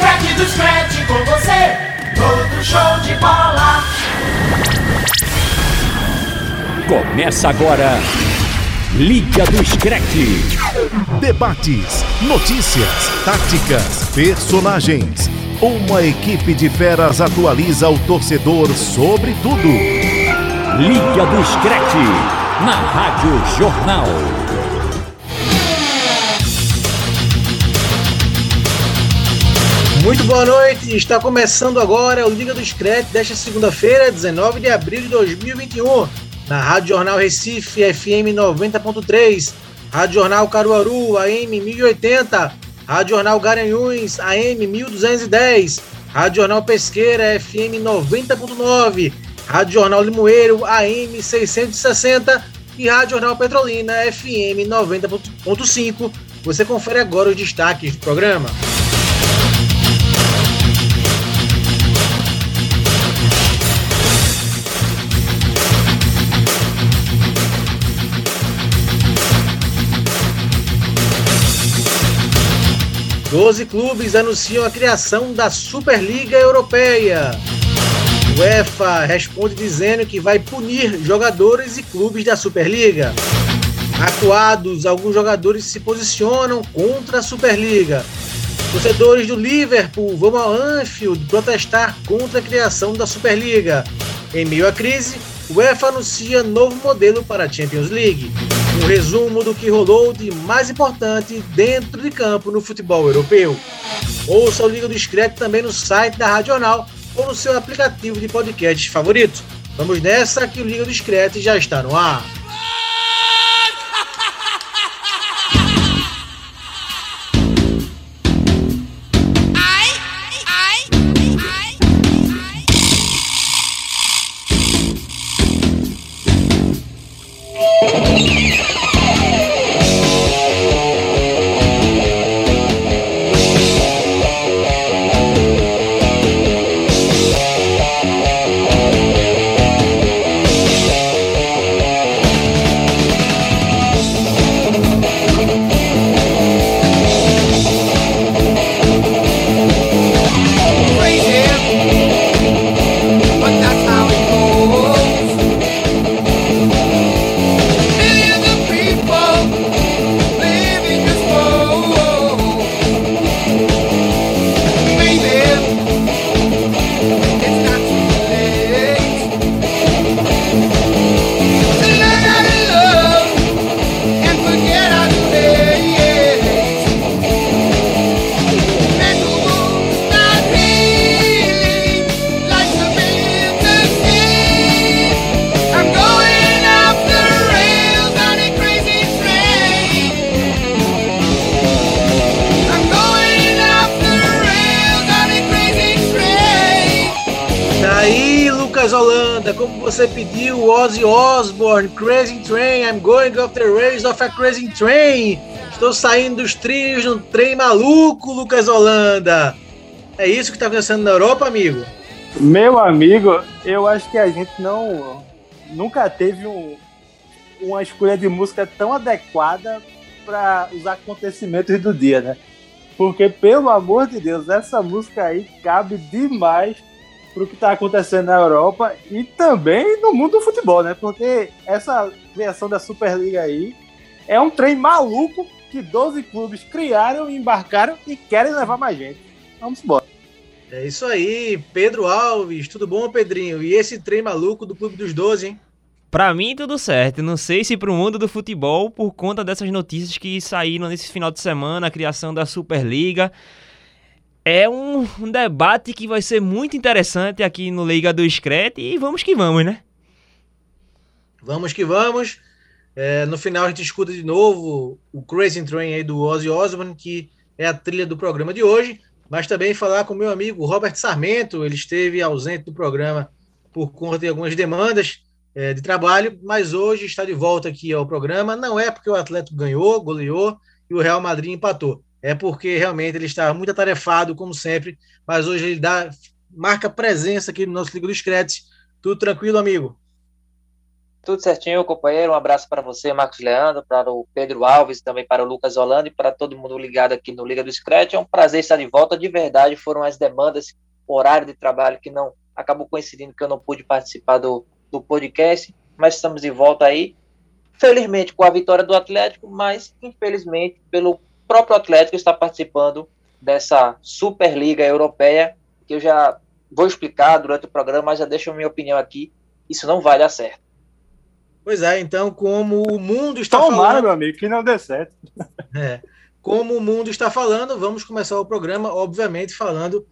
scratch, do scratch com você, todo show de bola. Começa agora, Liga do Scratch. Debates, notícias, táticas, personagens. Uma equipe de feras atualiza o torcedor sobre tudo. Liga do Scratch, na Rádio Jornal. Muito boa noite, está começando agora o Liga do Scratch desta segunda-feira, 19 de abril de 2021, na Rádio Jornal Recife FM 90.3, Rádio Jornal Caruaru AM 1080, Rádio Jornal Garanhuns AM 1210, Rádio Jornal Pesqueira FM 90.9, Rádio Jornal Limoeiro AM 660 e Rádio Jornal Petrolina FM 90.5. Você confere agora os destaques do programa. Doze clubes anunciam a criação da Superliga Europeia. O UEFA responde dizendo que vai punir jogadores e clubes da Superliga. Acuados, alguns jogadores se posicionam contra a Superliga. Torcedores do Liverpool vão ao Anfield protestar contra a criação da Superliga. Em meio à crise, UEFA anuncia novo modelo para a Champions League. Um resumo do que rolou de mais importante dentro de campo no futebol europeu. Ouça o Liga do Discreto também no site da Rádio Jornal ou no seu aplicativo de podcast favorito. Vamos nessa que o Liga do Discreto já está no ar. Crazy train. Estou saindo dos trilhos um trem maluco, Lucas Holanda. É isso que está acontecendo na Europa, amigo? Meu amigo, eu acho que a gente não nunca teve um, uma escolha de música tão adequada para os acontecimentos do dia, né? Porque, pelo amor de Deus, essa música aí cabe demais para o que está acontecendo na Europa e também no mundo do futebol, né? Porque essa criação da Superliga aí é um trem maluco que 12 clubes criaram, embarcaram e querem levar mais gente. Vamos embora. É isso aí, Pedro Alves, tudo bom, Pedrinho? E esse trem maluco do Clube dos 12, hein? Pra mim, tudo certo. Não sei se pro mundo do futebol, por conta dessas notícias que saíram nesse final de semana, a criação da Superliga é um, um, debate que vai ser muito interessante aqui no Liga do Screte e vamos que vamos, né? Vamos que vamos. É, no final a gente escuta de novo o Crazy Train aí do Ozzy Osbourne, que é a trilha do programa de hoje, mas também falar com meu amigo Robert Sarmento, ele esteve ausente do programa por conta de algumas demandas é, de trabalho, mas hoje está de volta aqui ao programa. Não é porque o Atlético ganhou, goleou e o Real Madrid empatou é porque realmente ele está muito atarefado, como sempre, mas hoje ele dá, marca presença aqui no nosso Liga dos Créditos. Tudo tranquilo, amigo? Tudo certinho, companheiro. Um abraço para você, Marcos Leandro, para o Pedro Alves, também para o Lucas Holanda e para todo mundo ligado aqui no Liga do Scratch. É um prazer estar de volta. De verdade, foram as demandas, horário de trabalho que não acabou coincidindo que eu não pude participar do, do podcast, mas estamos de volta aí. Felizmente com a vitória do Atlético, mas infelizmente pelo próprio Atlético estar participando dessa Superliga Europeia, que eu já vou explicar durante o programa, mas já deixo a minha opinião aqui. Isso não vai dar certo. Pois é, então, como o mundo está Tomara, falando. meu amigo, que não dê certo. É, como o mundo está falando, vamos começar o programa, obviamente, falando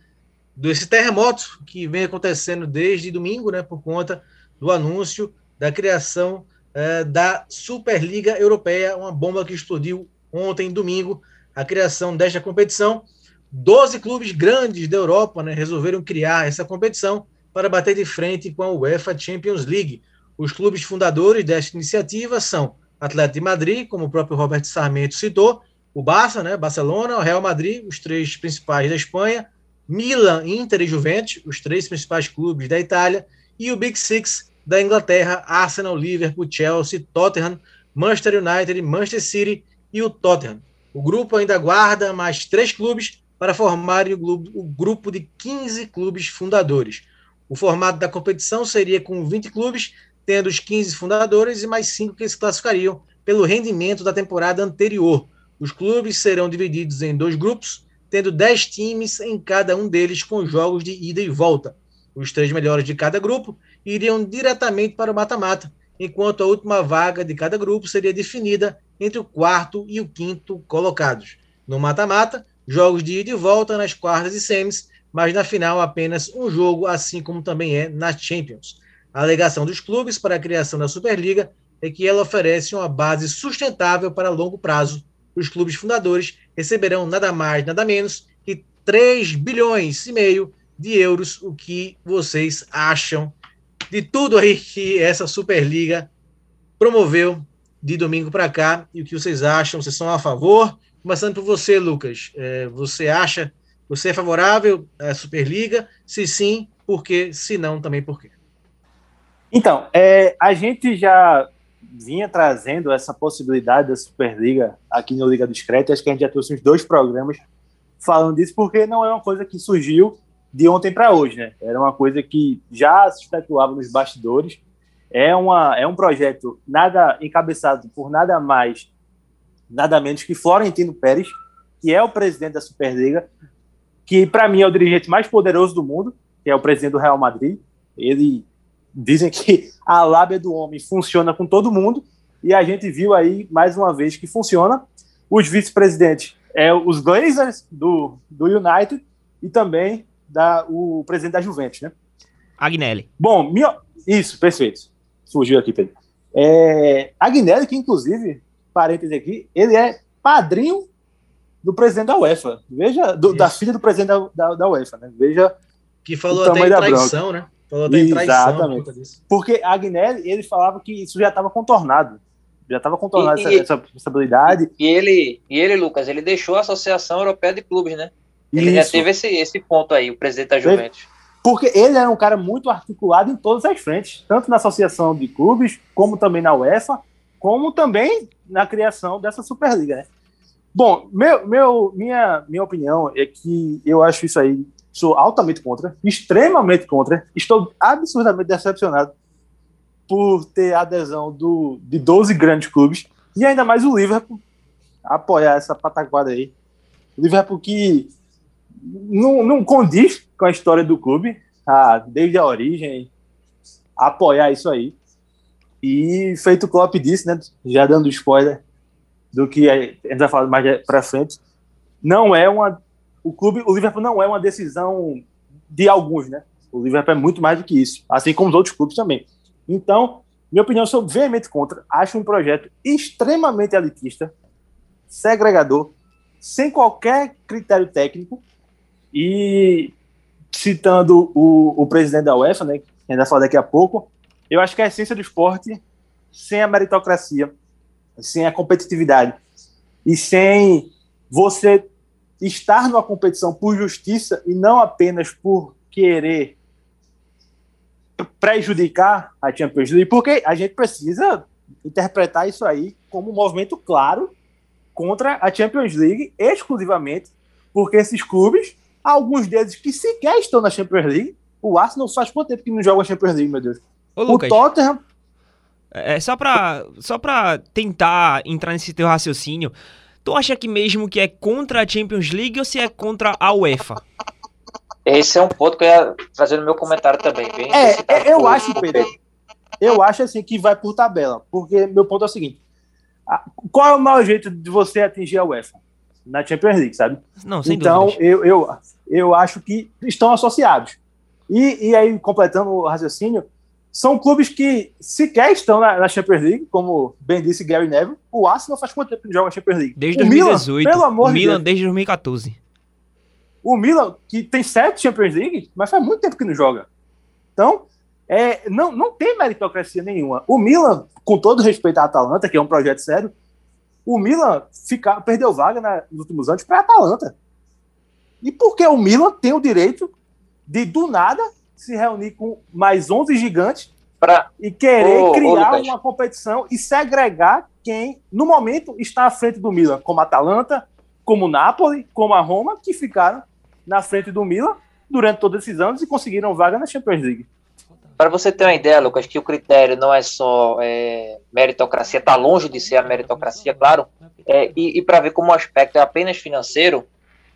desse terremoto que vem acontecendo desde domingo, né, por conta do anúncio da criação é, da Superliga Europeia, uma bomba que explodiu ontem, domingo, a criação desta competição. Doze clubes grandes da Europa né, resolveram criar essa competição para bater de frente com a UEFA Champions League. Os clubes fundadores desta iniciativa são Atlético de Madrid, como o próprio Roberto Sarmento citou, o Barça, né, Barcelona, o Real Madrid, os três principais da Espanha, Milan, Inter e Juventus, os três principais clubes da Itália, e o Big Six da Inglaterra, Arsenal, Liverpool, Chelsea, Tottenham, Manchester United, Manchester City e o Tottenham. O grupo ainda guarda mais três clubes para formarem o grupo, de 15 clubes fundadores. O formato da competição seria com 20 clubes, tendo os 15 fundadores e mais cinco que se classificariam pelo rendimento da temporada anterior. Os clubes serão divididos em dois grupos, tendo 10 times em cada um deles com jogos de ida e volta. Os três melhores de cada grupo iriam diretamente para o mata-mata, enquanto a última vaga de cada grupo seria definida entre o quarto e o quinto colocados. No mata-mata, jogos de ida e volta nas quartas e semis, mas na final apenas um jogo, assim como também é na Champions. A alegação dos clubes para a criação da Superliga é que ela oferece uma base sustentável para longo prazo. Os clubes fundadores receberão nada mais, nada menos que 3 bilhões e meio de euros. O que vocês acham de tudo aí que essa Superliga promoveu de domingo para cá e o que vocês acham? Vocês são a favor? Começando por você, Lucas. É, você acha, você é favorável à Superliga? Se sim, por quê? Se não, também por quê? Então, é, a gente já vinha trazendo essa possibilidade da Superliga aqui no Liga do Discreto. Acho que a gente já trouxe uns dois programas falando disso, porque não é uma coisa que surgiu de ontem para hoje, né? Era uma coisa que já se especulava nos bastidores. É, uma, é um projeto nada encabeçado por nada mais, nada menos que Florentino Pérez, que é o presidente da Superliga, que para mim é o dirigente mais poderoso do mundo, que é o presidente do Real Madrid. Ele dizem que a lábia do homem funciona com todo mundo e a gente viu aí mais uma vez que funciona. Os vice-presidentes é os Glazers do, do United e também da, o presidente da Juventus, né? Agnelli. Bom, minha, isso, perfeito. Surgiu aqui, Pedro. É, Agnelli, que inclusive, parênteses aqui, ele é padrinho do presidente da UEFA. Veja, do, da filha do presidente da, da, da UEFA, né? Veja. Que falou até em traição, né? Falou até em traição. Exatamente. Porque Agnelli, ele falava que isso já estava contornado. Já estava contornado e, essa, essa possibilidade. E ele, e ele, Lucas, ele deixou a Associação Europeia de Clubes, né? Ele isso. já teve esse, esse ponto aí, o presidente da Juventus. Porque ele era um cara muito articulado em todas as frentes, tanto na Associação de Clubes, como também na UEFA, como também na criação dessa Superliga. Né? Bom, meu, meu, minha, minha opinião é que eu acho isso aí, sou altamente contra, extremamente contra, estou absurdamente decepcionado por ter adesão do, de 12 grandes clubes e ainda mais o Liverpool apoiar essa pataquada aí. O Liverpool que não, não condiz com a história do clube, ah, desde a origem, apoiar isso aí. E feito o Klopp disse, né, já dando spoiler do que a gente vai falar mais para frente, não é uma o clube, o Liverpool não é uma decisão de alguns, né? O Liverpool é muito mais do que isso, assim como os outros clubes também. Então, minha opinião, sou veemente contra. Acho um projeto extremamente elitista, segregador, sem qualquer critério técnico e citando o, o presidente da UEFA, né, que ainda falar daqui a pouco, eu acho que a essência do esporte, sem a meritocracia, sem a competitividade e sem você estar numa competição por justiça e não apenas por querer prejudicar a Champions League, porque a gente precisa interpretar isso aí como um movimento claro contra a Champions League, exclusivamente porque esses clubes, alguns deles que sequer estão na Champions League, o Arsenal faz quanto tempo que não joga a Champions League, meu Deus? Ô, Lucas, o Tottenham é só pra, só pra tentar entrar nesse teu raciocínio, tu acha que mesmo que é contra a Champions League ou se é contra a UEFA? Esse é um ponto que eu ia trazer no meu comentário também. Bem É, eu por- acho, Pedro. Eu acho assim que vai por tabela, porque meu ponto é o seguinte: qual é o maior jeito de você atingir a UEFA? Na Champions League, sabe? Não, sem então, dúvidas. eu, eu, eu acho que estão associados. E, e aí, completando o raciocínio, são clubes que sequer estão na, na Champions League, como bem disse Gary Neville. O Arsenal faz quanto tempo que não joga a Champions League? Desde o 2018. Milan, pelo amor o de Milan Deus. desde 2014. O Milan, que tem sete Champions League, mas faz muito tempo que não joga. Então, é, não, não tem meritocracia nenhuma. O Milan, com todo respeito à Atalanta, que é um projeto sério, o Milan fica, perdeu vaga na- nos últimos anos para a Atalanta. E por que o Milan tem o direito de, do nada, se reunir com mais 11 gigantes Pra, e querer Ô, ô, criar Lucas. uma competição e segregar quem, no momento, está à frente do Milan, como a Atalanta, como o Napoli, como a Roma, que ficaram na frente do Milan durante todos esses anos e conseguiram vaga na Champions League. Para você ter uma ideia, Lucas, que o critério não é só é, meritocracia, está longe de ser a meritocracia, claro, é, e, e para ver como o aspecto é apenas financeiro,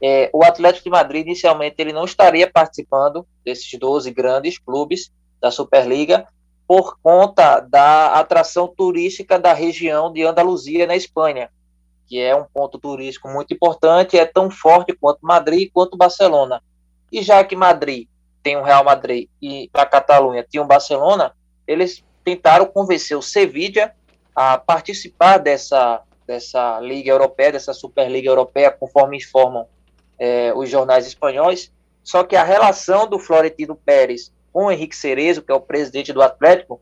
é, o Atlético de Madrid, inicialmente, ele não estaria participando desses 12 grandes clubes da Superliga por conta da atração turística da região de Andaluzia, na Espanha, que é um ponto turístico muito importante, é tão forte quanto Madrid quanto Barcelona. E já que Madrid tem um Real Madrid e a Catalunha tinha um Barcelona, eles tentaram convencer o Sevilla a participar dessa, dessa Liga Europeia, dessa Superliga Europeia, conforme informam eh, os jornais espanhóis. Só que a relação do Florentino Pérez com o Henrique Cerezo, que é o presidente do Atlético,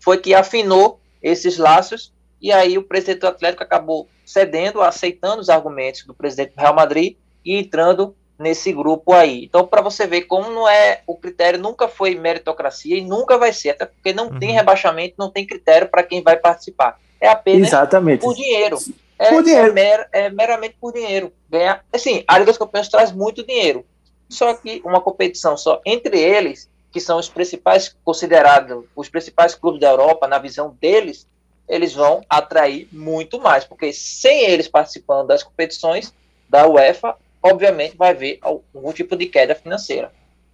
foi que afinou esses laços e aí o presidente do Atlético acabou cedendo, aceitando os argumentos do presidente do Real Madrid e entrando nesse grupo aí. Então, para você ver como não é o critério nunca foi meritocracia e nunca vai ser, até porque não tem Uhum. rebaixamento, não tem critério para quem vai participar. É apenas Exatamente. por dinheiro. É, Por dinheiro. é mer- é meramente por dinheiro. Ganhar, assim, a Liga dos Campeões traz muito dinheiro. Só que uma competição só entre eles, que são os principais considerados, os principais clubes da Europa, na visão deles, eles vão atrair muito mais, porque sem eles participando das competições da UEFA, obviamente vai haver algum tipo de queda financeira.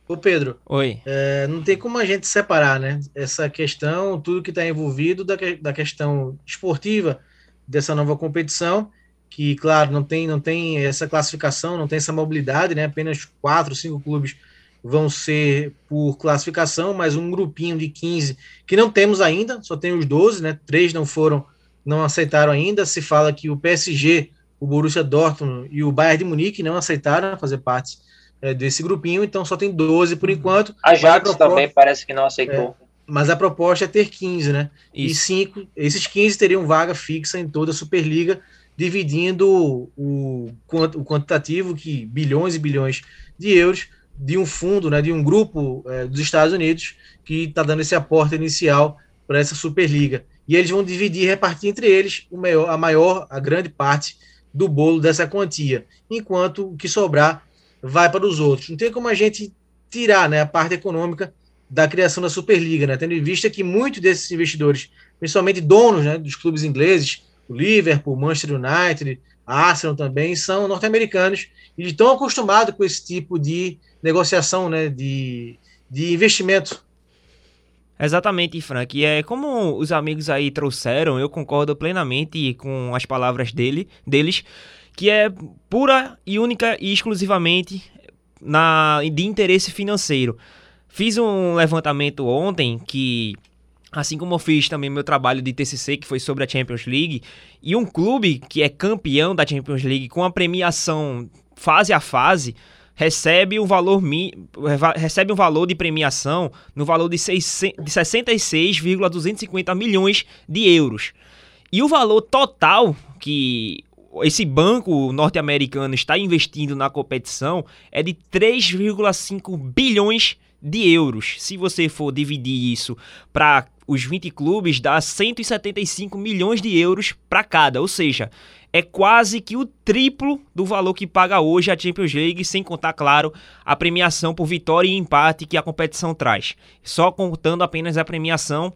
Ô Pedro, Oi. é, não tem como a gente separar, né? Essa questão, tudo que está envolvido da, da questão esportiva dessa nova competição, que, claro, não tem, não tem essa classificação, não tem essa mobilidade, né? Apenas quatro, cinco clubes vão ser por classificação, mais um grupinho de 15 que não temos ainda, só tem os 12, né? Três não foram, não aceitaram ainda. Se fala que o PSG, o Borussia Dortmund e o Bayern de Munique não aceitaram fazer parte é, desse grupinho, então só tem 12 por enquanto. A Jax proposta- também parece que não aceitou. Mas a proposta é ter 15, né? E Isso. cinco, esses 15 teriam vaga fixa em toda a Superliga, dividindo o, o quantitativo, que bilhões e bilhões de euros, de um fundo, né, de um grupo eh, dos Estados Unidos, que está dando esse aporte inicial para essa Superliga. E eles vão dividir, repartir entre eles o maior, a maior, a grande parte do bolo dessa quantia, enquanto o que sobrar vai para os outros. Não tem como a gente tirar né, a parte econômica da criação da Superliga, né? tendo em vista que muitos desses investidores, principalmente donos né, dos clubes ingleses, o Liverpool, o Manchester United, a Arsenal também, são norte-americanos e estão acostumados com esse tipo de negociação, né, de, de investimento. Exatamente, Frank. E é como os amigos aí trouxeram, eu concordo plenamente com as palavras dele, deles, que é pura e única e exclusivamente na, de interesse financeiro. Fiz um levantamento ontem que, assim como eu fiz também meu trabalho de TCC, que foi sobre a Champions League, e um clube que é campeão da Champions League com a premiação fase a fase, recebe um valor recebe um valor de premiação no valor de, 600 de 66,250 milhões de euros. E o valor total que esse banco norte-americano está investindo na competição é de 3,5 bilhões de euros. Se você for dividir isso para os 20 clubes, dá 175 milhões de euros para cada, ou seja, é quase que o triplo do valor que paga hoje a Champions League, sem contar, claro, a premiação por vitória e empate que a competição traz. Só contando apenas a premiação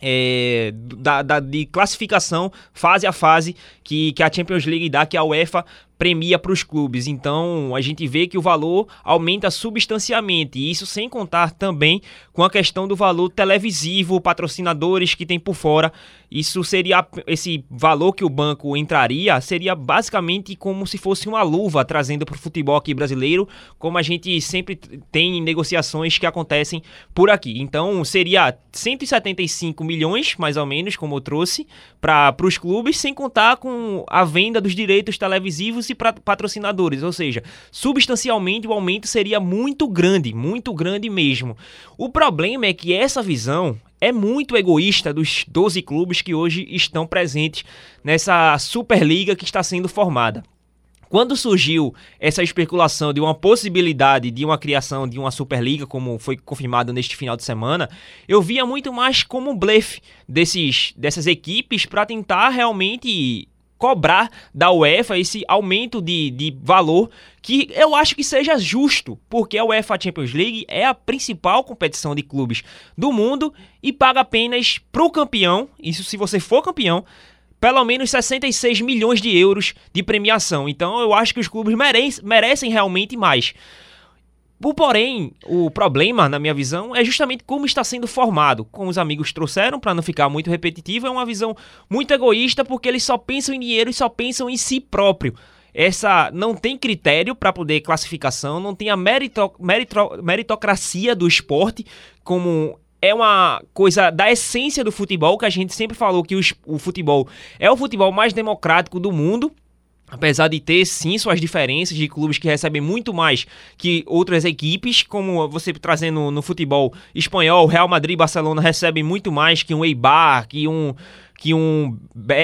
é, da, da, de classificação fase a fase que, que a Champions League dá, que a UEFA premia para os clubes. Então a gente vê que o valor aumenta substancialmente. E isso sem contar também com a questão do valor televisivo, patrocinadores que tem por fora. Isso seria esse valor que o banco entraria seria basicamente como se fosse uma luva trazendo para o futebol aqui brasileiro, como a gente sempre tem em negociações que acontecem por aqui. Então seria 175 milhões, mais ou menos, como eu trouxe, para os clubes, sem contar com a venda dos direitos televisivos e patrocinadores, ou seja, substancialmente o aumento seria muito grande, muito grande mesmo. O problema é que essa visão é muito egoísta dos 12 clubes que hoje estão presentes nessa Superliga que está sendo formada. Quando surgiu essa especulação de uma possibilidade de uma criação de uma Superliga, como foi confirmado neste final de semana, eu via muito mais como um blefe desses, dessas equipes para tentar realmente cobrar da UEFA esse aumento de, de valor que eu acho que seja justo, porque a UEFA Champions League é a principal competição de clubes do mundo e paga apenas para o campeão, isso se você for campeão, pelo menos 66 milhões de euros de premiação. Então eu acho que os clubes merecem, merecem realmente mais. O porém, o problema, na minha visão, é justamente como está sendo formado. Como os amigos trouxeram, para não ficar muito repetitivo, é uma visão muito egoísta porque eles só pensam em dinheiro e só pensam em si próprio. Essa não tem critério para poder classificação, não tem a merito, merito, meritocracia do esporte, como é uma coisa da essência do futebol, que a gente sempre falou que o, o futebol é o futebol mais democrático do mundo Apesar de ter sim suas diferenças de clubes que recebem muito mais que outras equipes, como você trazendo no futebol espanhol, Real Madrid e Barcelona recebem muito mais que um Eibar, que um que um,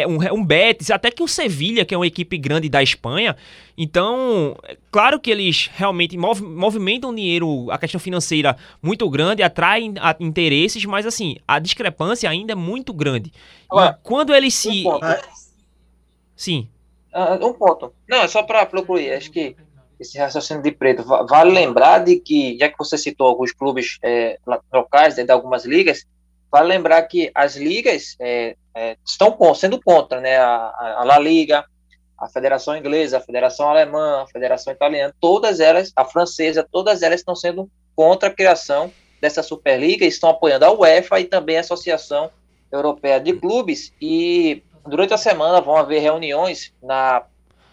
um, um Betis, até que um Sevilha, que é uma equipe grande da Espanha. Então, é claro que eles realmente mov, movimentam dinheiro, a questão financeira muito grande, atraem a, interesses, mas assim, a discrepância ainda é muito grande. Ué, quando eles se. Sim. Uh, um ponto. Não, é só para concluir. Acho que esse raciocínio de preto vale lembrar de que, já que você citou alguns clubes é, locais de algumas ligas, vale lembrar que as ligas é, é, estão sendo contra, né? A, a La Liga, a Federação Inglesa, a Federação Alemã, a Federação Italiana, todas elas, a francesa, todas elas estão sendo contra a criação dessa Superliga, estão apoiando a UEFA e também a Associação Europeia de Clubes e durante a semana vão haver reuniões, na,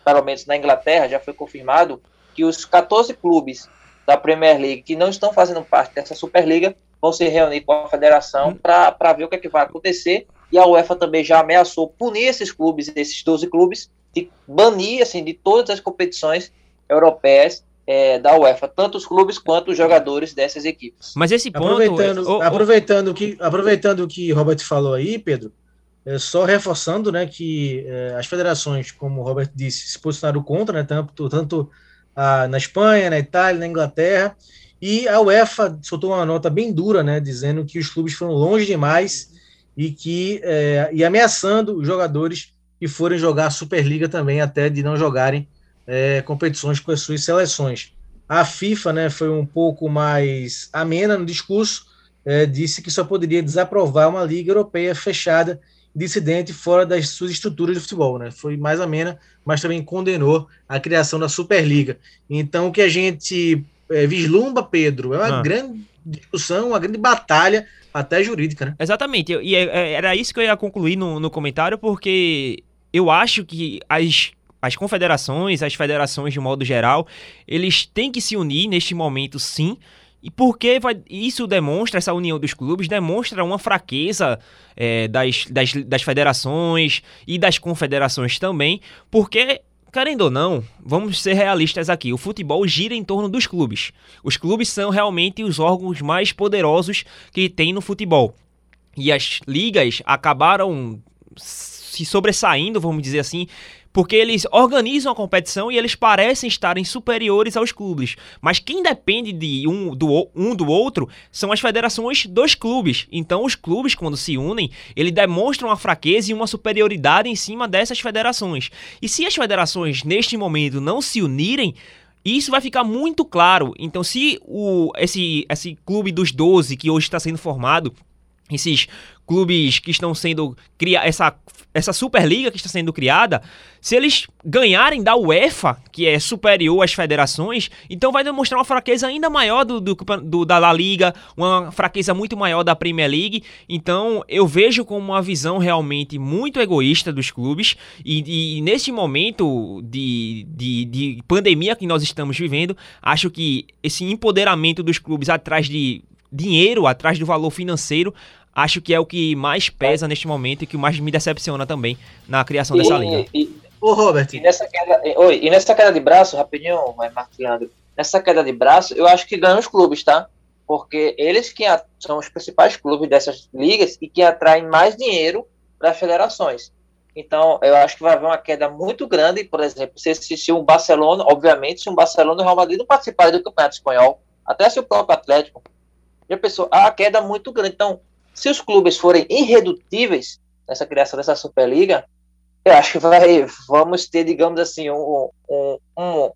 pelo menos na Inglaterra, já foi confirmado que os 14 clubes da Premier League que não estão fazendo parte dessa Superliga vão se reunir com a federação hum. para ver o que, é que vai acontecer. E a UEFA também já ameaçou punir esses clubes, esses 12 clubes, de banir assim, de todas as competições europeias é, da UEFA, tanto os clubes quanto os jogadores dessas equipes. Mas esse ponto. Aproveitando, oh, oh. aproveitando, que, aproveitando o que Robert falou aí, Pedro, é, só reforçando né, que é, as federações, como o Robert disse, se posicionaram contra, né, tanto, tanto a, na Espanha, na Itália, na Inglaterra, e a UEFA soltou uma nota bem dura, né, dizendo que os clubes foram longe demais e que é, e ameaçando os jogadores que forem jogar a Superliga também, até de não jogarem é, competições com as suas seleções. A FIFA né, foi um pouco mais amena no discurso, é, disse que só poderia desaprovar uma liga europeia fechada dissidente fora das suas estruturas de futebol, né? Foi mais amena, mas também condenou a criação da Superliga. Então, o que a gente é, vislumbra, Pedro, é uma ah. grande discussão, uma grande batalha, até jurídica, né? Exatamente, e é, é, era isso que eu ia concluir no, no comentário, porque eu acho que as as confederações, as federações de modo geral, eles têm que se unir neste momento, sim, e porque vai, isso demonstra, essa união dos clubes, demonstra uma fraqueza é, das, das, das federações e das confederações também, porque querendo ou não, vamos ser realistas aqui, o futebol gira em torno dos clubes. Os clubes são realmente os órgãos mais poderosos que tem no futebol. E as ligas acabaram se sobressaindo, vamos dizer assim, porque eles organizam a competição e eles parecem estarem superiores aos clubes. Mas quem depende de um do, um do outro são as federações dos clubes. Então, os clubes, quando se unem, eles demonstram uma fraqueza e uma superioridade em cima dessas federações. E se as federações, neste momento, não se unirem, isso vai ficar muito claro. Então, se o, esse, esse clube dos 12 que hoje está sendo formado, esses clubes que estão sendo criados, essa, essa Superliga que está sendo criada, se eles ganharem da UEFA, que é superior às federações, então vai demonstrar uma fraqueza ainda maior do, do, do, da La Liga, uma fraqueza muito maior da Premier League. Então eu vejo como uma visão realmente muito egoísta dos clubes, e, e momento de, de, de pandemia que nós estamos vivendo, acho que esse empoderamento dos clubes atrás de dinheiro, atrás do valor financeiro, acho que é o que mais pesa neste momento e que mais me decepciona também na criação dessa liga. E, Ô, Robert. E nessa, queda, oi, e nessa queda de braço, rapidinho, Marcos Leandro, nessa queda de braço, eu acho que ganham os clubes, tá? Porque eles que são os principais clubes dessas ligas e que atraem mais dinheiro para as federações. Então, eu acho que vai haver uma queda muito grande, por exemplo, se, se, se o Barcelona, obviamente, se o Barcelona e o Real Madrid não participarem do Campeonato Espanhol, até se o próprio Atlético, já pensou, a queda é muito grande. Então, se os clubes forem irredutíveis nessa criação dessa Superliga, eu acho que vai, vamos ter, digamos assim, um, um, um,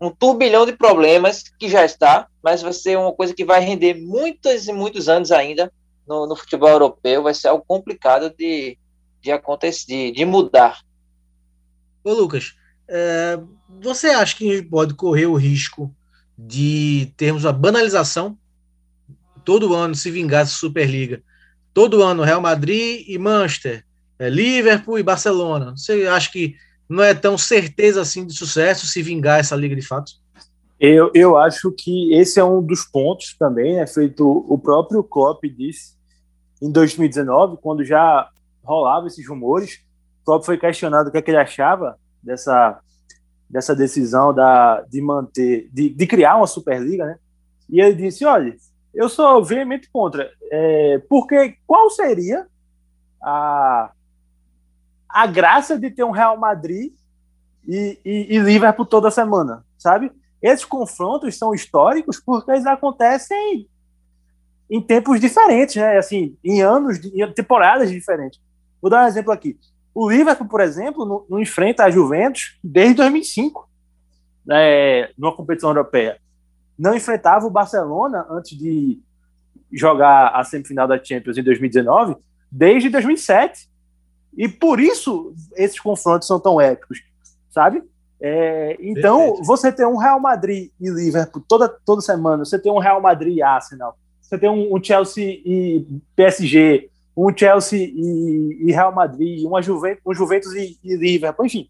um turbilhão de problemas que já está, mas vai ser uma coisa que vai render muitos e muitos anos ainda no, no futebol europeu. Vai ser algo complicado de, de acontecer, de, de mudar. Ô, Lucas, é, você acha que a gente pode correr o risco de termos a banalização todo ano se vingasse Superliga. Todo ano Real Madrid e Manchester, é, Liverpool e Barcelona. Você acha que não é tão certeza assim de sucesso se vingar essa liga de fato? Eu, eu acho que esse é um dos pontos também, né, feito o próprio Klopp disse em 2019, quando já rolava esses rumores, Klopp foi questionado o que, é que ele achava dessa, dessa decisão da, de manter, de, de criar uma Superliga, né? E ele disse, olha, eu sou veemente contra. É, porque qual seria a, a graça de ter um Real Madrid e, e, e Liverpool toda semana, sabe? Esses confrontos são históricos porque eles acontecem em tempos diferentes, né? Assim, em anos, em temporadas diferentes. Vou dar um exemplo aqui. O Liverpool, por exemplo, não, não enfrenta a Juventus desde 2005, né, numa competição europeia não enfrentava o Barcelona antes de jogar a semifinal da Champions em 2019 desde 2007. E por isso esses confrontos são tão épicos, sabe? É, então, Perfeito. você tem um Real Madrid e Liverpool toda, toda semana, você tem um Real Madrid e Arsenal, você tem um, um Chelsea e PSG, um Chelsea e, e, Real Madrid, uma Juventus, um Juventus e, e Liverpool, enfim.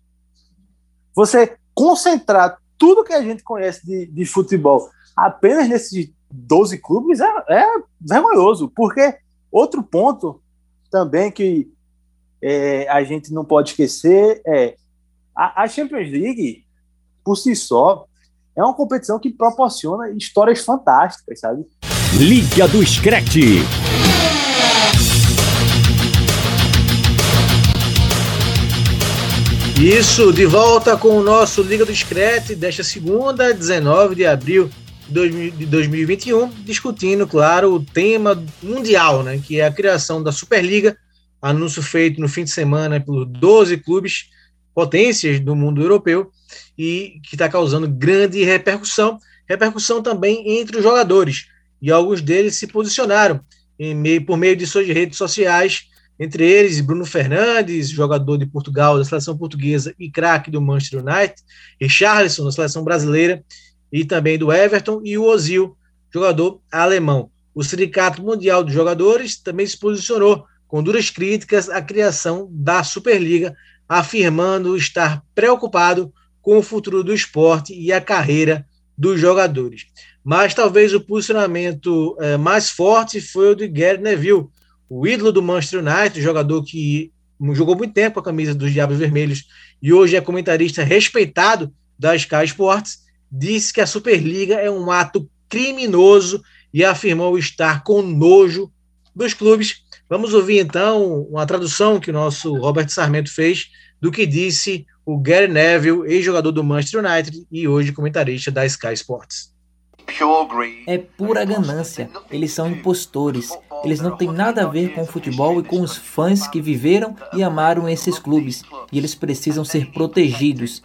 Você concentrar tudo que a gente conhece de, de futebol apenas nesses 12 clubes é, é vergonhoso, porque outro ponto também que é, a gente não pode esquecer é a, a Champions League, por si só, é uma competição que proporciona histórias fantásticas, sabe? Liga do Screte. Isso, de volta com o nosso Liga do Screte desta segunda, 19 de abril de 2021, discutindo, claro, o tema mundial, né, que é a criação da Superliga, anúncio feito no fim de semana por 12 clubes potências do mundo europeu e que está causando grande repercussão, repercussão também entre os jogadores, e alguns deles se posicionaram meio, por meio de suas redes sociais, entre eles Bruno Fernandes, jogador de Portugal, da seleção portuguesa e craque do Manchester United, Richarlison, da seleção brasileira, e também do Everton, e o Ozil, jogador alemão. O Sindicato Mundial dos Jogadores também se posicionou com duras críticas à criação da Superliga, afirmando estar preocupado com o futuro do esporte e a carreira dos jogadores. Mas talvez o posicionamento é, mais forte foi o de Gary Neville, o ídolo do Manchester United, jogador que jogou muito tempo com a camisa dos Diabos Vermelhos e hoje é comentarista respeitado da Sky Sports disse que a Superliga é um ato criminoso e afirmou estar com nojo dos clubes. Vamos ouvir então uma tradução que o nosso Roberto Sarmento fez do que disse o Gary Neville, ex-jogador do Manchester United e hoje comentarista da Sky Sports. É pura ganância. Eles são impostores. Eles não têm nada a ver com o futebol e com os fãs que viveram e amaram esses clubes. E eles precisam ser protegidos.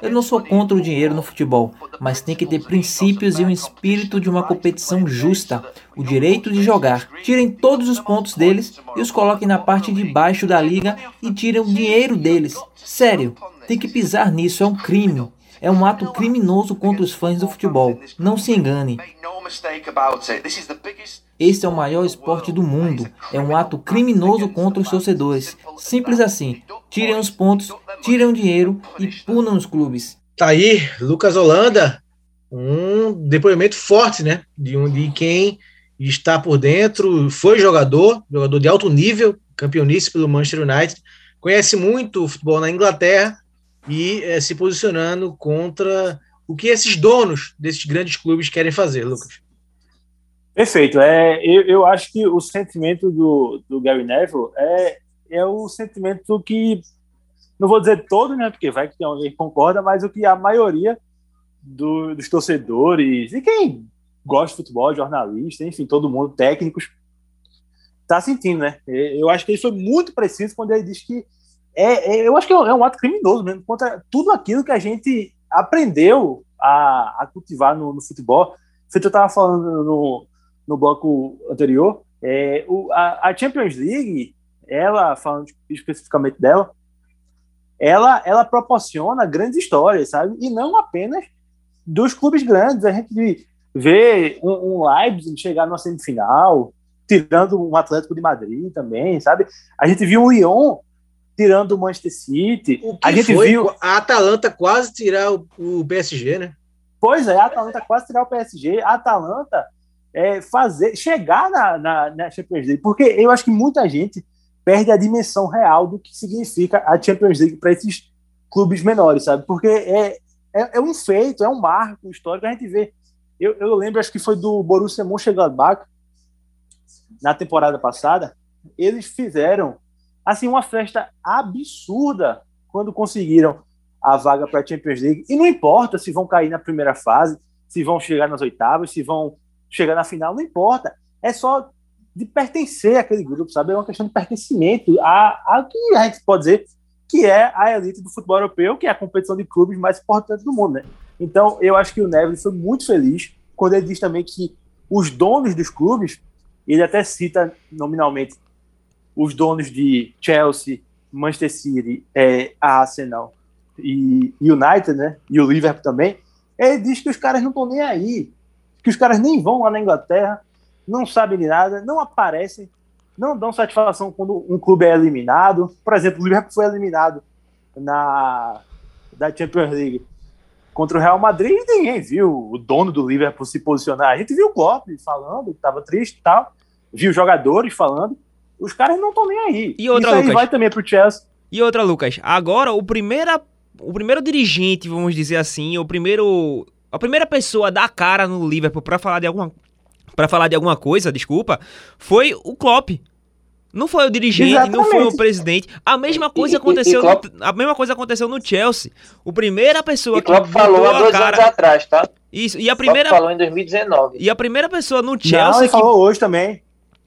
Eu não sou contra o dinheiro no futebol, mas tem que ter princípios e um espírito de uma competição justa. O direito de jogar. Tirem todos os pontos deles e os coloquem na parte de baixo da liga e tirem o dinheiro deles. Sério, tem que pisar nisso, é um crime. É um ato criminoso contra os fãs do futebol. Não se engane. Este é o maior esporte do mundo. É um ato criminoso contra os torcedores. Simples assim. Tirem os pontos, tirem o dinheiro e punam os clubes. Tá aí, Lucas Holanda, um depoimento forte, né? De, um, de quem está por dentro, foi jogador, jogador de alto nível, campeonice pelo Manchester United, conhece muito o futebol na Inglaterra e é, se posicionando contra o que esses donos desses grandes clubes querem fazer, Lucas. Perfeito. É, eu, eu acho que o sentimento do, do Gary Neville é, é o sentimento que, não vou dizer todo, né, porque vai que tem alguém que concorda, mas o que a maioria do, dos torcedores e quem gosta de futebol, jornalista, enfim, todo mundo, técnicos, está sentindo, né? Eu acho que ele foi muito preciso quando ele disse que é, é, eu acho que é um ato criminoso mesmo, contra tudo aquilo que a gente aprendeu a, a cultivar no, no futebol. Feito eu estava falando no, no bloco anterior, é, o, a, a, Champions League, ela, falando especificamente dela, ela, ela proporciona grandes histórias, sabe? E não apenas dos clubes grandes. A gente vê um, um Leipzig chegar numa semifinal, tirando um Atlético de Madrid também, sabe? A gente viu o Lyon tirando o Manchester City. O a gente foi? viu a Atalanta quase tirar o, o, PSG, né? Pois é, a Atalanta quase tirar o PSG. A Atalanta é, fazer chegar na, na, na Champions League, porque eu acho que muita gente perde a dimensão real do que significa a Champions League para esses clubes menores, sabe? Porque é, é, é, um feito, é um marco histórico. A gente vê. Eu, eu lembro, acho que foi do Borussia Mönchengladbach na temporada passada. Eles fizeram assim uma festa absurda quando conseguiram a vaga para a Champions League. E não importa se vão cair na primeira fase, se vão chegar nas oitavas, se vão chegar na final, não importa. É só de pertencer àquele grupo, sabe? É uma questão de pertencimento a, a que a gente pode dizer que é a elite do futebol europeu, que é a competição de clubes mais importante do mundo, né? Então, eu acho que o Neves foi muito feliz quando ele diz também que os donos dos clubes, ele até cita nominalmente os donos de Chelsea, Manchester City, é, Arsenal e United, né? E o Liverpool também. Ele diz que os caras não estão nem aí, que os caras nem vão lá na Inglaterra, não sabem de nada, não aparecem, não dão satisfação quando um clube é eliminado. Por exemplo, o Liverpool foi eliminado na da Champions League contra o Real Madrid e ninguém viu o dono do Liverpool se posicionar. A gente viu o Klopp falando estava triste tal, viu jogadores falando, os caras não estão nem aí. E outra, Isso aí Lucas, vai também pro Chelsea. E outra, Lucas, agora o primeira, o primeiro dirigente, vamos dizer assim, o primeiro, a primeira pessoa a dar cara no Liverpool para falar de alguma para falar de alguma coisa, desculpa, foi o Klopp. Não foi o dirigente, Exatamente. não foi o presidente. A mesma coisa e, aconteceu, e, e Klopp... no, a mesma coisa aconteceu no Chelsea. O primeira pessoa e Klopp que falou há dois cara... anos atrás, tá? Isso. E a primeira Klopp falou em 2019. E a primeira pessoa no Chelsea não, ele que... falou hoje também.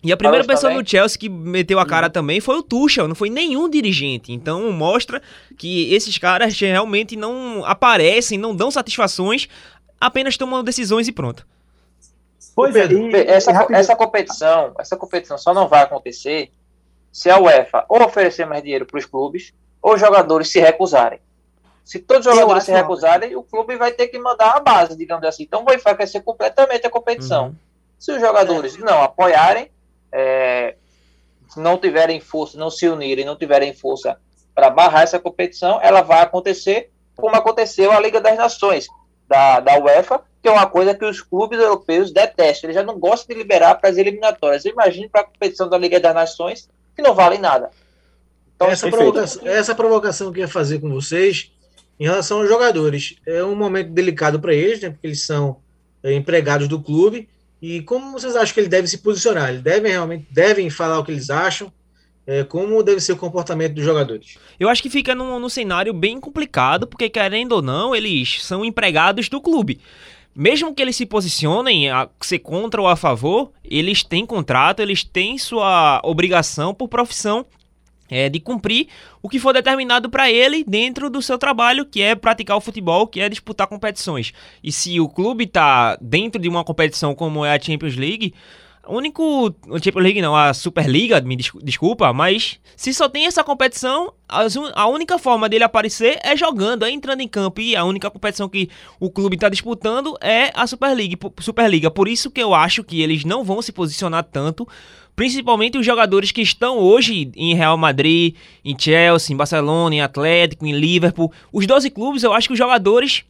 E a primeira pessoa também. no Chelsea que meteu a cara uhum. também foi o Tuchel, não foi nenhum dirigente. Então mostra que esses caras realmente não aparecem, não dão satisfações, apenas tomam decisões e pronto. Pois é, e, essa, essa competição, essa competição só não vai acontecer se a UEFA ou oferecer mais dinheiro para os clubes ou os jogadores se recusarem. Se todos os jogadores se recusarem, não. o clube vai ter que mandar a base, digamos assim. Então vai enfraquecer completamente a competição. Uhum. Se os jogadores não apoiarem, é, não tiverem força, não se unirem, não tiverem força para barrar essa competição, ela vai acontecer como aconteceu a Liga das Nações da, da UEFA, que é uma coisa que os clubes europeus detestam. Eles já não gostam de liberar para as eliminatórias. Imagine para a competição da Liga das Nações, que não vale nada. Então, essa, provocação, essa provocação que eu ia fazer com vocês, em relação aos jogadores, é um momento delicado para eles, né, porque eles são é, empregados do clube, e como vocês acham que ele deve se posicionar? Eles devem realmente devem falar o que eles acham? É, como deve ser o comportamento dos jogadores? Eu acho que fica num, num cenário bem complicado, porque querendo ou não, eles são empregados do clube mesmo que eles se posicionem a ser contra ou a favor, eles têm contrato, eles têm sua obrigação por profissão é, de cumprir o que for determinado para ele dentro do seu trabalho, que é praticar o futebol, que é disputar competições. E se o clube está dentro de uma competição como é a Champions League, o único. O Champions League não, a Superliga, me desculpa, mas se só tem essa competição, a única forma dele aparecer é jogando, é entrando em campo. E a única competição que o clube está disputando é a Superliga, Superliga. Por isso que eu acho que eles não vão se posicionar tanto principalmente os jogadores que estão hoje em Real Madrid, em Chelsea, em Barcelona, em Atlético, em Liverpool. Os 12 clubes, eu acho que os jogadores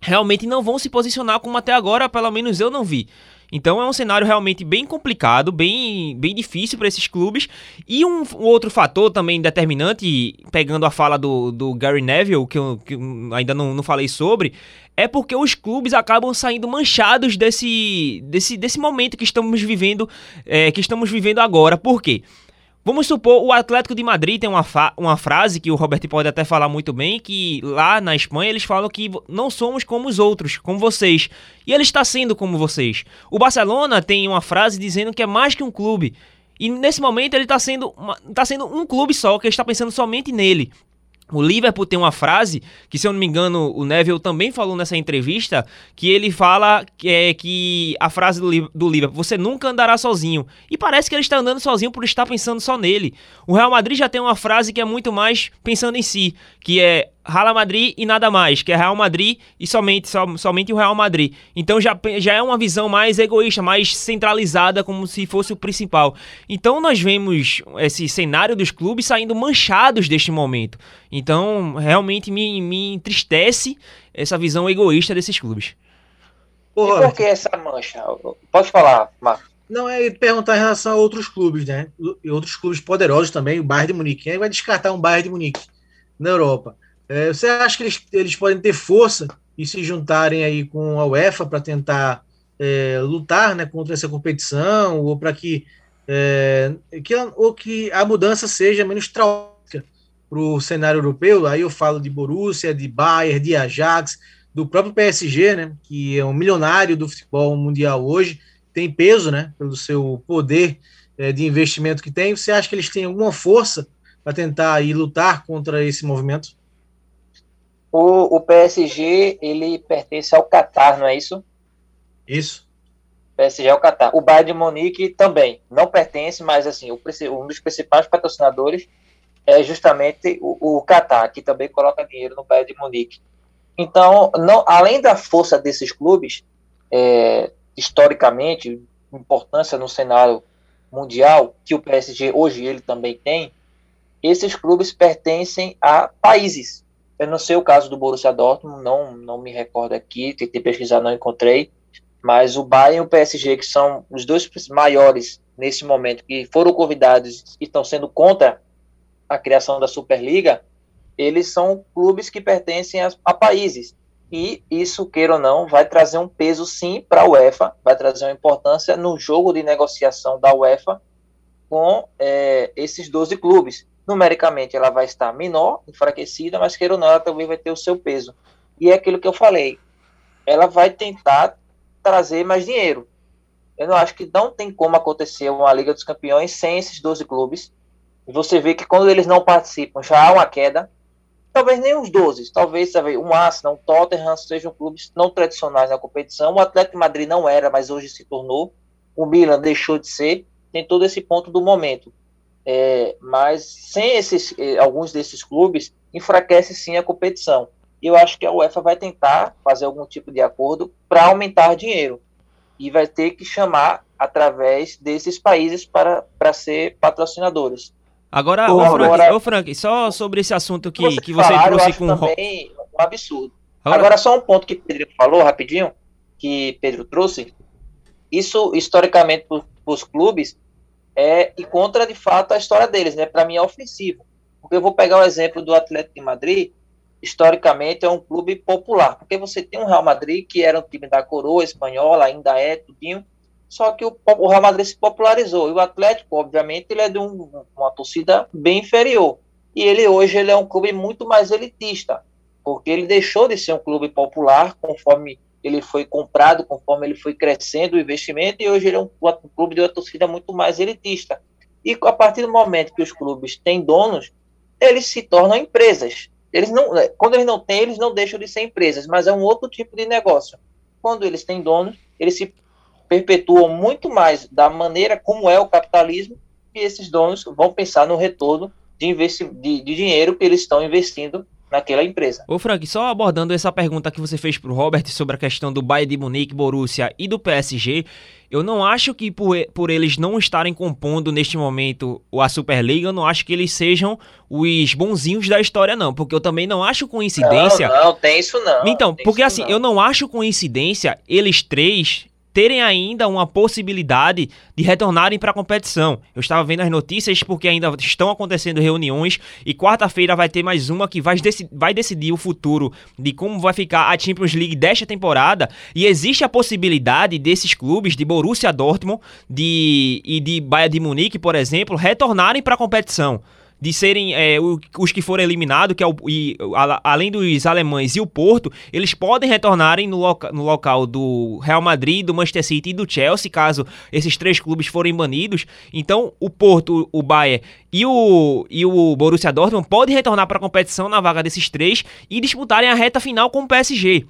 realmente não vão se posicionar como até agora, pelo menos eu não vi. Então é um cenário realmente bem complicado, bem, bem difícil para esses clubes. E um, um, outro fator também determinante, pegando a fala do, do Gary Neville, que eu, que eu ainda não, não falei sobre, é porque os clubes acabam saindo manchados desse, desse, desse momento que estamos vivendo, é, que estamos vivendo agora. Por quê? Vamos supor, o Atlético de Madrid tem uma, uma frase que o Roberto pode até falar muito bem, que lá na Espanha eles falam que não somos como os outros, como vocês. E ele está sendo como vocês. O Barcelona tem uma frase dizendo que é mais que um clube. E nesse momento ele está sendo, tá sendo um clube só, que está pensando somente nele. O Liverpool tem uma frase que, se eu não me engano, o Neville também falou nessa entrevista, que ele fala que, é, que a frase do, do Liverpool, você nunca andará sozinho. E parece que ele está andando sozinho por estar pensando só nele. O Real Madrid já tem uma frase que é muito mais pensando em si, que é Real Madrid e nada mais, que é Real Madrid e somente, som, somente o Real Madrid. Então já, já é uma visão mais egoísta, mais centralizada, como se fosse o principal. Então nós vemos esse cenário dos clubes saindo manchados deste momento. Então realmente me, me entristece essa visão egoísta desses clubes. Porra. E por que essa mancha? Pode falar, Marcos. Não, é perguntar em relação a outros clubes, né? E outros clubes poderosos também, o Bayern de Munique. Quem vai descartar um Bayern de Munique na Europa? É, você acha que eles, eles podem ter força e se juntarem aí com a UEFA para tentar é, lutar né, contra essa competição ou para que, é, que, que a mudança seja menos traumática para o cenário europeu? Aí eu falo de Borussia, de Bayern, de Ajax, do próprio PSG, né, que é um milionário do futebol mundial hoje, tem peso né, pelo seu poder é, de investimento que tem. Você acha que eles têm alguma força para tentar aí, lutar contra esse movimento? O, o PSG, ele pertence ao Qatar, não é isso? Isso. PSG é o Qatar. O Bayern de Munique também não pertence, mas assim, o, um dos principais patrocinadores é justamente o, o Qatar, que também coloca dinheiro no Bayern de Munique. Então, não, além da força desses clubes, é, historicamente, importância no cenário mundial, que o PSG hoje ele também tem, esses clubes pertencem a países. Eu não sei o caso do Borussia Dortmund, não, não me recordo aqui, tentei pesquisar, não encontrei. Mas o Bayern e o PSG, que são os dois maiores nesse momento, que foram convidados e estão sendo contra a criação da Superliga, eles são clubes que pertencem a, a países. E isso, queira ou não, vai trazer um peso sim para a UEFA, vai trazer uma importância no jogo de negociação da UEFA com é, esses 12 clubes numericamente ela vai estar menor, enfraquecida, mas queira ou não, ela também vai ter o seu peso. E é aquilo que eu falei, ela vai tentar trazer mais dinheiro. Eu não acho que não tem como acontecer uma Liga dos Campeões sem esses 12 clubes. E você vê que quando eles não participam, já há uma queda. Talvez nem os 12, talvez sabe, um Arsenal, um Tottenham sejam clubes não tradicionais na competição. O Atlético Madrid não era, mas hoje se tornou. O Milan deixou de ser. Tem todo esse ponto do momento. É, mas sem esses, eh, alguns desses clubes, enfraquece sim a competição. E eu acho que a UEFA vai tentar fazer algum tipo de acordo para aumentar dinheiro. E vai ter que chamar através desses países para, para ser patrocinadores. Agora, ô, Frank, agora, ô Frank, só sobre esse assunto que você, que você falar, trouxe com também um absurdo. Agora, agora, só um ponto que Pedro falou rapidinho, que Pedro trouxe. Isso, historicamente, para os clubes, é, e contra, de fato, a história deles, né? Para mim é ofensivo. Porque eu vou pegar o exemplo do Atlético de Madrid, historicamente é um clube popular, porque você tem um Real Madrid que era um time da coroa espanhola, ainda é tudinho, só que o, o Real Madrid se popularizou. E o Atlético, obviamente, ele é de um, uma torcida bem inferior. E ele hoje ele é um clube muito mais elitista, porque ele deixou de ser um clube popular conforme ele foi comprado, conforme ele foi crescendo o investimento, e hoje ele é um, um clube de uma torcida muito mais elitista. E a partir do momento que os clubes têm donos, eles se tornam empresas. Eles não, né, quando eles não têm, eles não deixam de ser empresas, mas é um outro tipo de negócio. Quando eles têm donos, eles se perpetuam muito mais da maneira como é o capitalismo, e esses donos vão pensar no retorno de, de, de dinheiro que eles estão investindo naquela empresa. Ô Frank, só abordando essa pergunta que você fez para o Robert sobre a questão do Bayern de Munique, Borussia e do PSG, eu não acho que por, por eles não estarem compondo neste momento a Superliga, eu não acho que eles sejam os bonzinhos da história não, porque eu também não acho coincidência... Não, não, tem isso não. Então, porque assim, não. eu não acho coincidência eles três terem ainda uma possibilidade de retornarem para a competição. Eu estava vendo as notícias porque ainda estão acontecendo reuniões e quarta-feira vai ter mais uma que vai, deci vai decidir o futuro de como vai ficar a Champions League desta temporada e existe a possibilidade desses clubes de Borussia Dortmund de, e de Bayern de Munique, por exemplo, retornarem para a competição de serem é, os que foram eliminados, que é o, e, além dos alemães e o Porto, eles podem retornarem no, loca, no local do Real Madrid, do Manchester City e do Chelsea, caso esses três clubes forem banidos. Então, o Porto, o Bayern e o, e o Borussia Dortmund podem retornar para a competição na vaga desses três e disputarem a reta final com o PSG.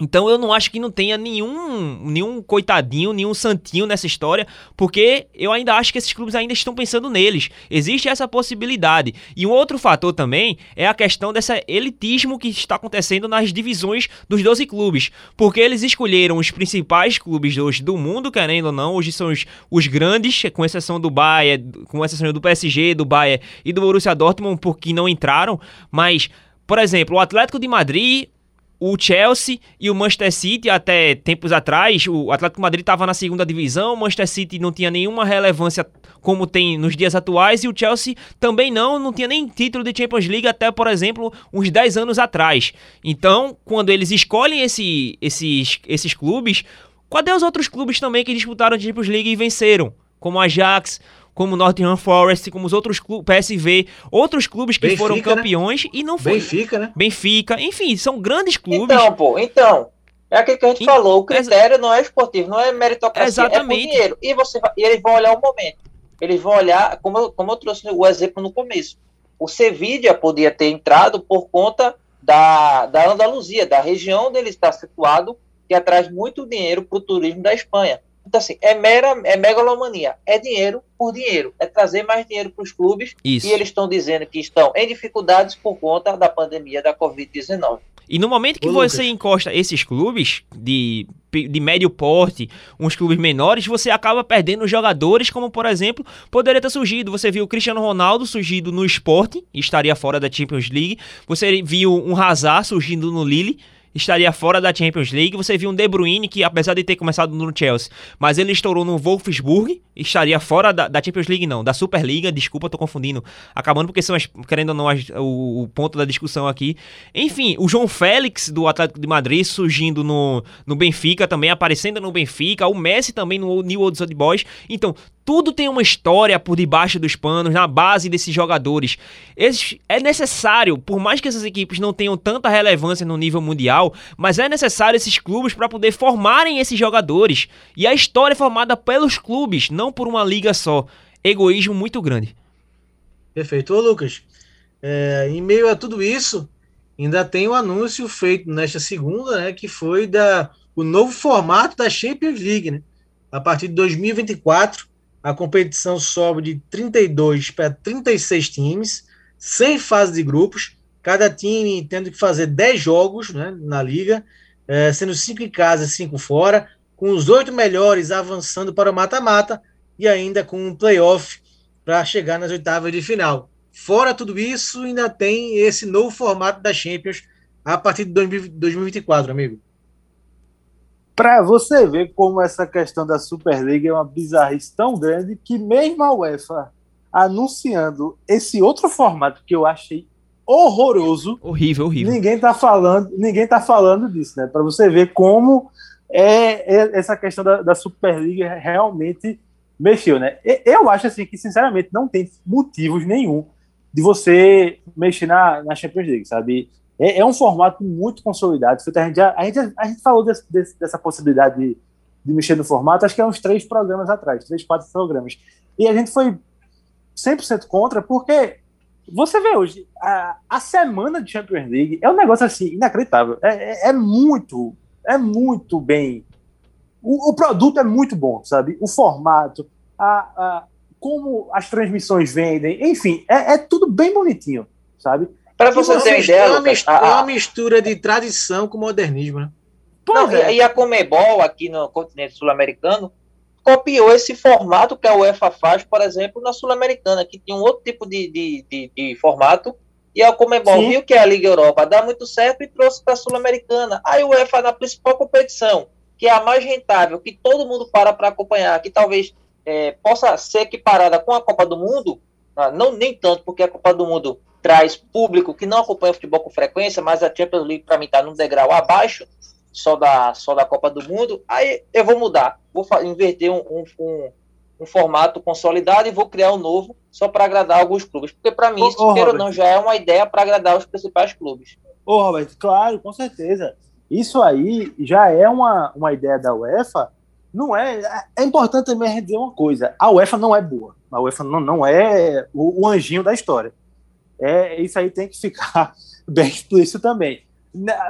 Então eu não acho que não tenha nenhum, nenhum coitadinho, nenhum santinho nessa história, porque eu ainda acho que esses clubes ainda estão pensando neles. Existe essa possibilidade. E um outro fator também é a questão desse elitismo que está acontecendo nas divisões dos 12 clubes, porque eles escolheram os principais clubes hoje do mundo, querendo ou não, hoje são os, os grandes, com exceção do Bayern, com exceção do PSG, do Bayern e do Borussia Dortmund, porque não entraram, mas por exemplo, o Atlético de Madrid o Chelsea e o Manchester City, até tempos atrás, o Atlético Madrid estava na segunda divisão, o Manchester City não tinha nenhuma relevância como tem nos dias atuais, e o Chelsea também não, não tinha nem título de Champions League até, por exemplo, uns 10 anos atrás. Então, quando eles escolhem esse, esses, esses clubes, cadê os outros clubes também que disputaram a Champions League e venceram? Como o Ajax, como o Nottingham Forest, como os outros clubes, PSV, outros clubes que Benfica, foram né? campeões né? e não foi. Benfica, né? Benfica, enfim, são grandes clubes. Então, pô, então, é aquilo que a gente e, falou, o critério não é esportivo, não é meritocracia, Exatamente. é por dinheiro. E, você, e eles vão olhar o momento. Eles vão olhar, como eu, como eu trouxe o exemplo no começo, o Sevilla podia ter entrado por conta da, da Andaluzia, da região onde ele está situado, que atrai muito dinheiro para o turismo da Espanha. Então, assim, é mera, é megalomania. É dinheiro por dinheiro. É trazer mais dinheiro para os clubes. Isso. E eles estão dizendo que estão em dificuldades por conta da pandemia da Covid-19. E no momento que Ô, você Lucas. encosta esses clubes de, de médio porte, uns clubes menores, você acaba perdendo jogadores, como por exemplo, poderia ter surgido. Você viu o Cristiano Ronaldo surgindo no esporte, estaria fora da Champions League. Você viu um Hazard surgindo no Lille estaria fora da Champions League. Você viu um De Bruyne que, apesar de ter começado no Chelsea, mas ele estourou no Wolfsburg, estaria fora da, da Champions League, não, da Superliga. Desculpa, tô confundindo. Acabando porque são, as, querendo ou não, as, o, o, ponto da discussão aqui. Enfim, o João Félix do Atlético de Madrid surgindo no, no Benfica, também aparecendo no Benfica. O Messi também no New Old Boys. Então, tudo tem uma história por debaixo dos panos, na base desses jogadores. Esses, é necessário, por mais que essas equipes não tenham tanta relevância no nível mundial, mas é necessário esses clubes para poder formarem esses jogadores. E a história é formada pelos clubes, não por uma liga só. Egoísmo muito grande. Perfeito. Ô, Lucas, é, em meio a tudo isso, ainda tem o um anúncio feito nesta segunda, né, que foi da, o novo formato da Champions League, né? A partir de 2024, a competição sobe de 32 para 36 times, sem fase de grupos, cada time tendo que fazer 10 jogos né, na liga, é, sendo 5 em casa e 5 fora, com os oito melhores avançando para o mata-mata e ainda com um playoff para chegar nas oitavas de final. Fora tudo isso, ainda tem esse novo formato da Champions a partir de 2024, amigo para você ver como essa questão da Superliga é uma bizarrice tão grande que mesmo a UEFA anunciando esse outro formato que eu achei horroroso, horrível, horrível. Ninguém tá falando, ninguém tá falando disso, né? Para você ver como é, é essa questão da, da Superliga realmente mexeu, né? Eu acho assim que, sinceramente, não tem motivos nenhum de você mexer na, na Champions League, sabe? É, é um formato muito consolidado. A gente, já, a gente, a gente falou desse, desse, dessa possibilidade de, de mexer no formato, acho que é uns três programas atrás, três, quatro programas. E a gente foi 100% contra, porque você vê hoje, a, a semana de Champions League é um negócio assim, inacreditável. É, é, é muito, é muito bem. O, o, produto é muito bom, sabe? O formato, a, a como as transmissões vendem, enfim, é, é tudo bem bonitinho, sabe? Para você ter uma ideia, é uma, mistura, é uma mistura de tradição com modernismo, né? Não, é. E a Comebol aqui no continente sul-americano copiou esse formato que a UEFA faz, por exemplo, na Sul-Americana, que tinha um outro tipo de, de, de, de formato, e a Comebol Sim. viu que a Liga Europa dá muito certo e trouxe para a Sul-Americana. Aí o UEFA, na principal competição, que é a mais rentável, que todo mundo para para acompanhar, que talvez é, possa ser equiparada com a Copa do Mundo, ah, não nem tanto, porque a Copa do Mundo traz público que não acompanha o futebol com frequência, mas a Champions League para mim está num degrau abaixo só da, só da Copa do Mundo, aí eu vou mudar, vou inverter um, um, um, formato consolidado e vou criar um novo só para agradar alguns clubes, porque para mim, isso, ou não, já é uma ideia para agradar os principais clubes. Ô, Robert, claro, com certeza. Isso aí já é uma, uma ideia da UEFA não é. É importante também dizer uma coisa: a UEFA não é boa. A UEFA não, não é o, o anjinho da história. É, isso aí tem que ficar bem explícito também.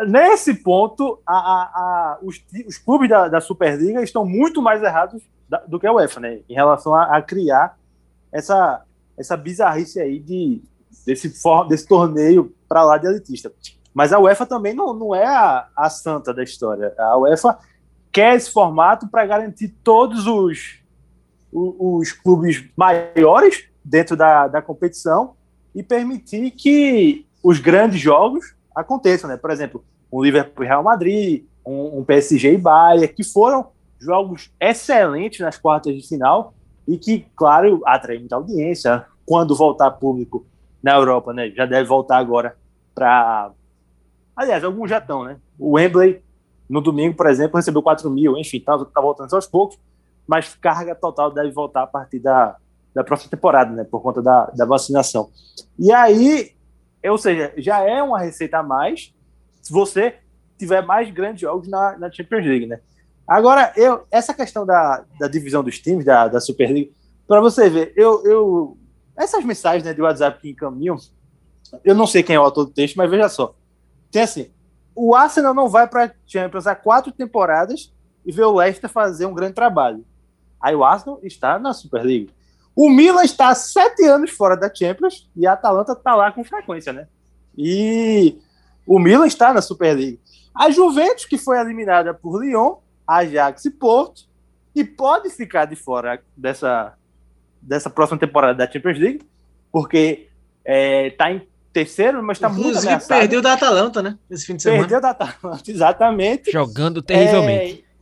Nesse ponto, a, a, a, os, os, clubes da, da, Superliga estão muito mais errados da, do que a UEFA, né? Em relação a, criar essa, essa bizarrice aí de, desse, for, desse torneio para lá de elitista. Mas a UEFA também não, não é a, a santa da história. A UEFA quer esse formato para garantir todos os, os, os, clubes maiores dentro da, da competição e permitir que os grandes jogos aconteçam, né? Por exemplo, um Liverpool e Real Madrid, um, um PSG e Bayern, que foram jogos excelentes nas quartas de final e que, claro, atraem muita audiência. Quando voltar público na Europa, né? Já deve voltar agora para. Aliás, alguns já estão, né? O Wembley no domingo, por exemplo, recebeu 4 mil, enfim, tá, tá voltando aos poucos, mas carga total deve voltar a partir da, da próxima temporada, né, por conta da, da vacinação. E aí, ou seja, já é uma receita a mais se você tiver mais grandes jogos na, na Champions League, né? Agora, eu, essa questão da, da divisão dos times, da, da Superliga, para você ver, eu, eu essas mensagens né, de WhatsApp que encaminham, eu não sei quem é o autor do texto, mas veja só. Tem assim, o Arsenal não vai para Champions há quatro temporadas e vê o Leicester fazer um grande trabalho. Aí o Arsenal está na Superliga. O Milan está há sete anos fora da Champions e a Atalanta está lá com frequência, né? E o Milan está na Superliga. A Juventus, que foi eliminada por Lyon, Ajax e Porto, e pode ficar de fora dessa, dessa próxima temporada da Champions League, porque está é, tá em terceiro, mas está muito ameaçado. perdeu da Atalanta, né? Esse fim de semana. Perdeu da Atalanta, exatamente. Jogando terrivelmente. É...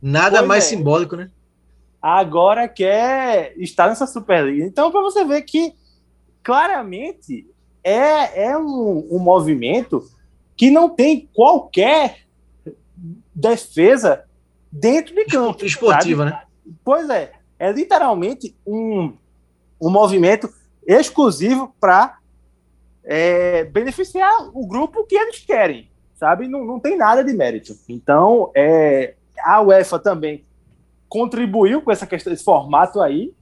Nada pois mais é. simbólico, né? Agora quer estar nessa Superliga. Então, para você ver que claramente é, é um, um movimento que não tem qualquer defesa dentro de campo. Esportiva, sabe? né? Pois é. É literalmente um, um movimento exclusivo para é, beneficiar o grupo que eles querem, sabe? Não, não tem nada de mérito. Então, é, a UEFA também contribuiu com essa questão, esse formato aí,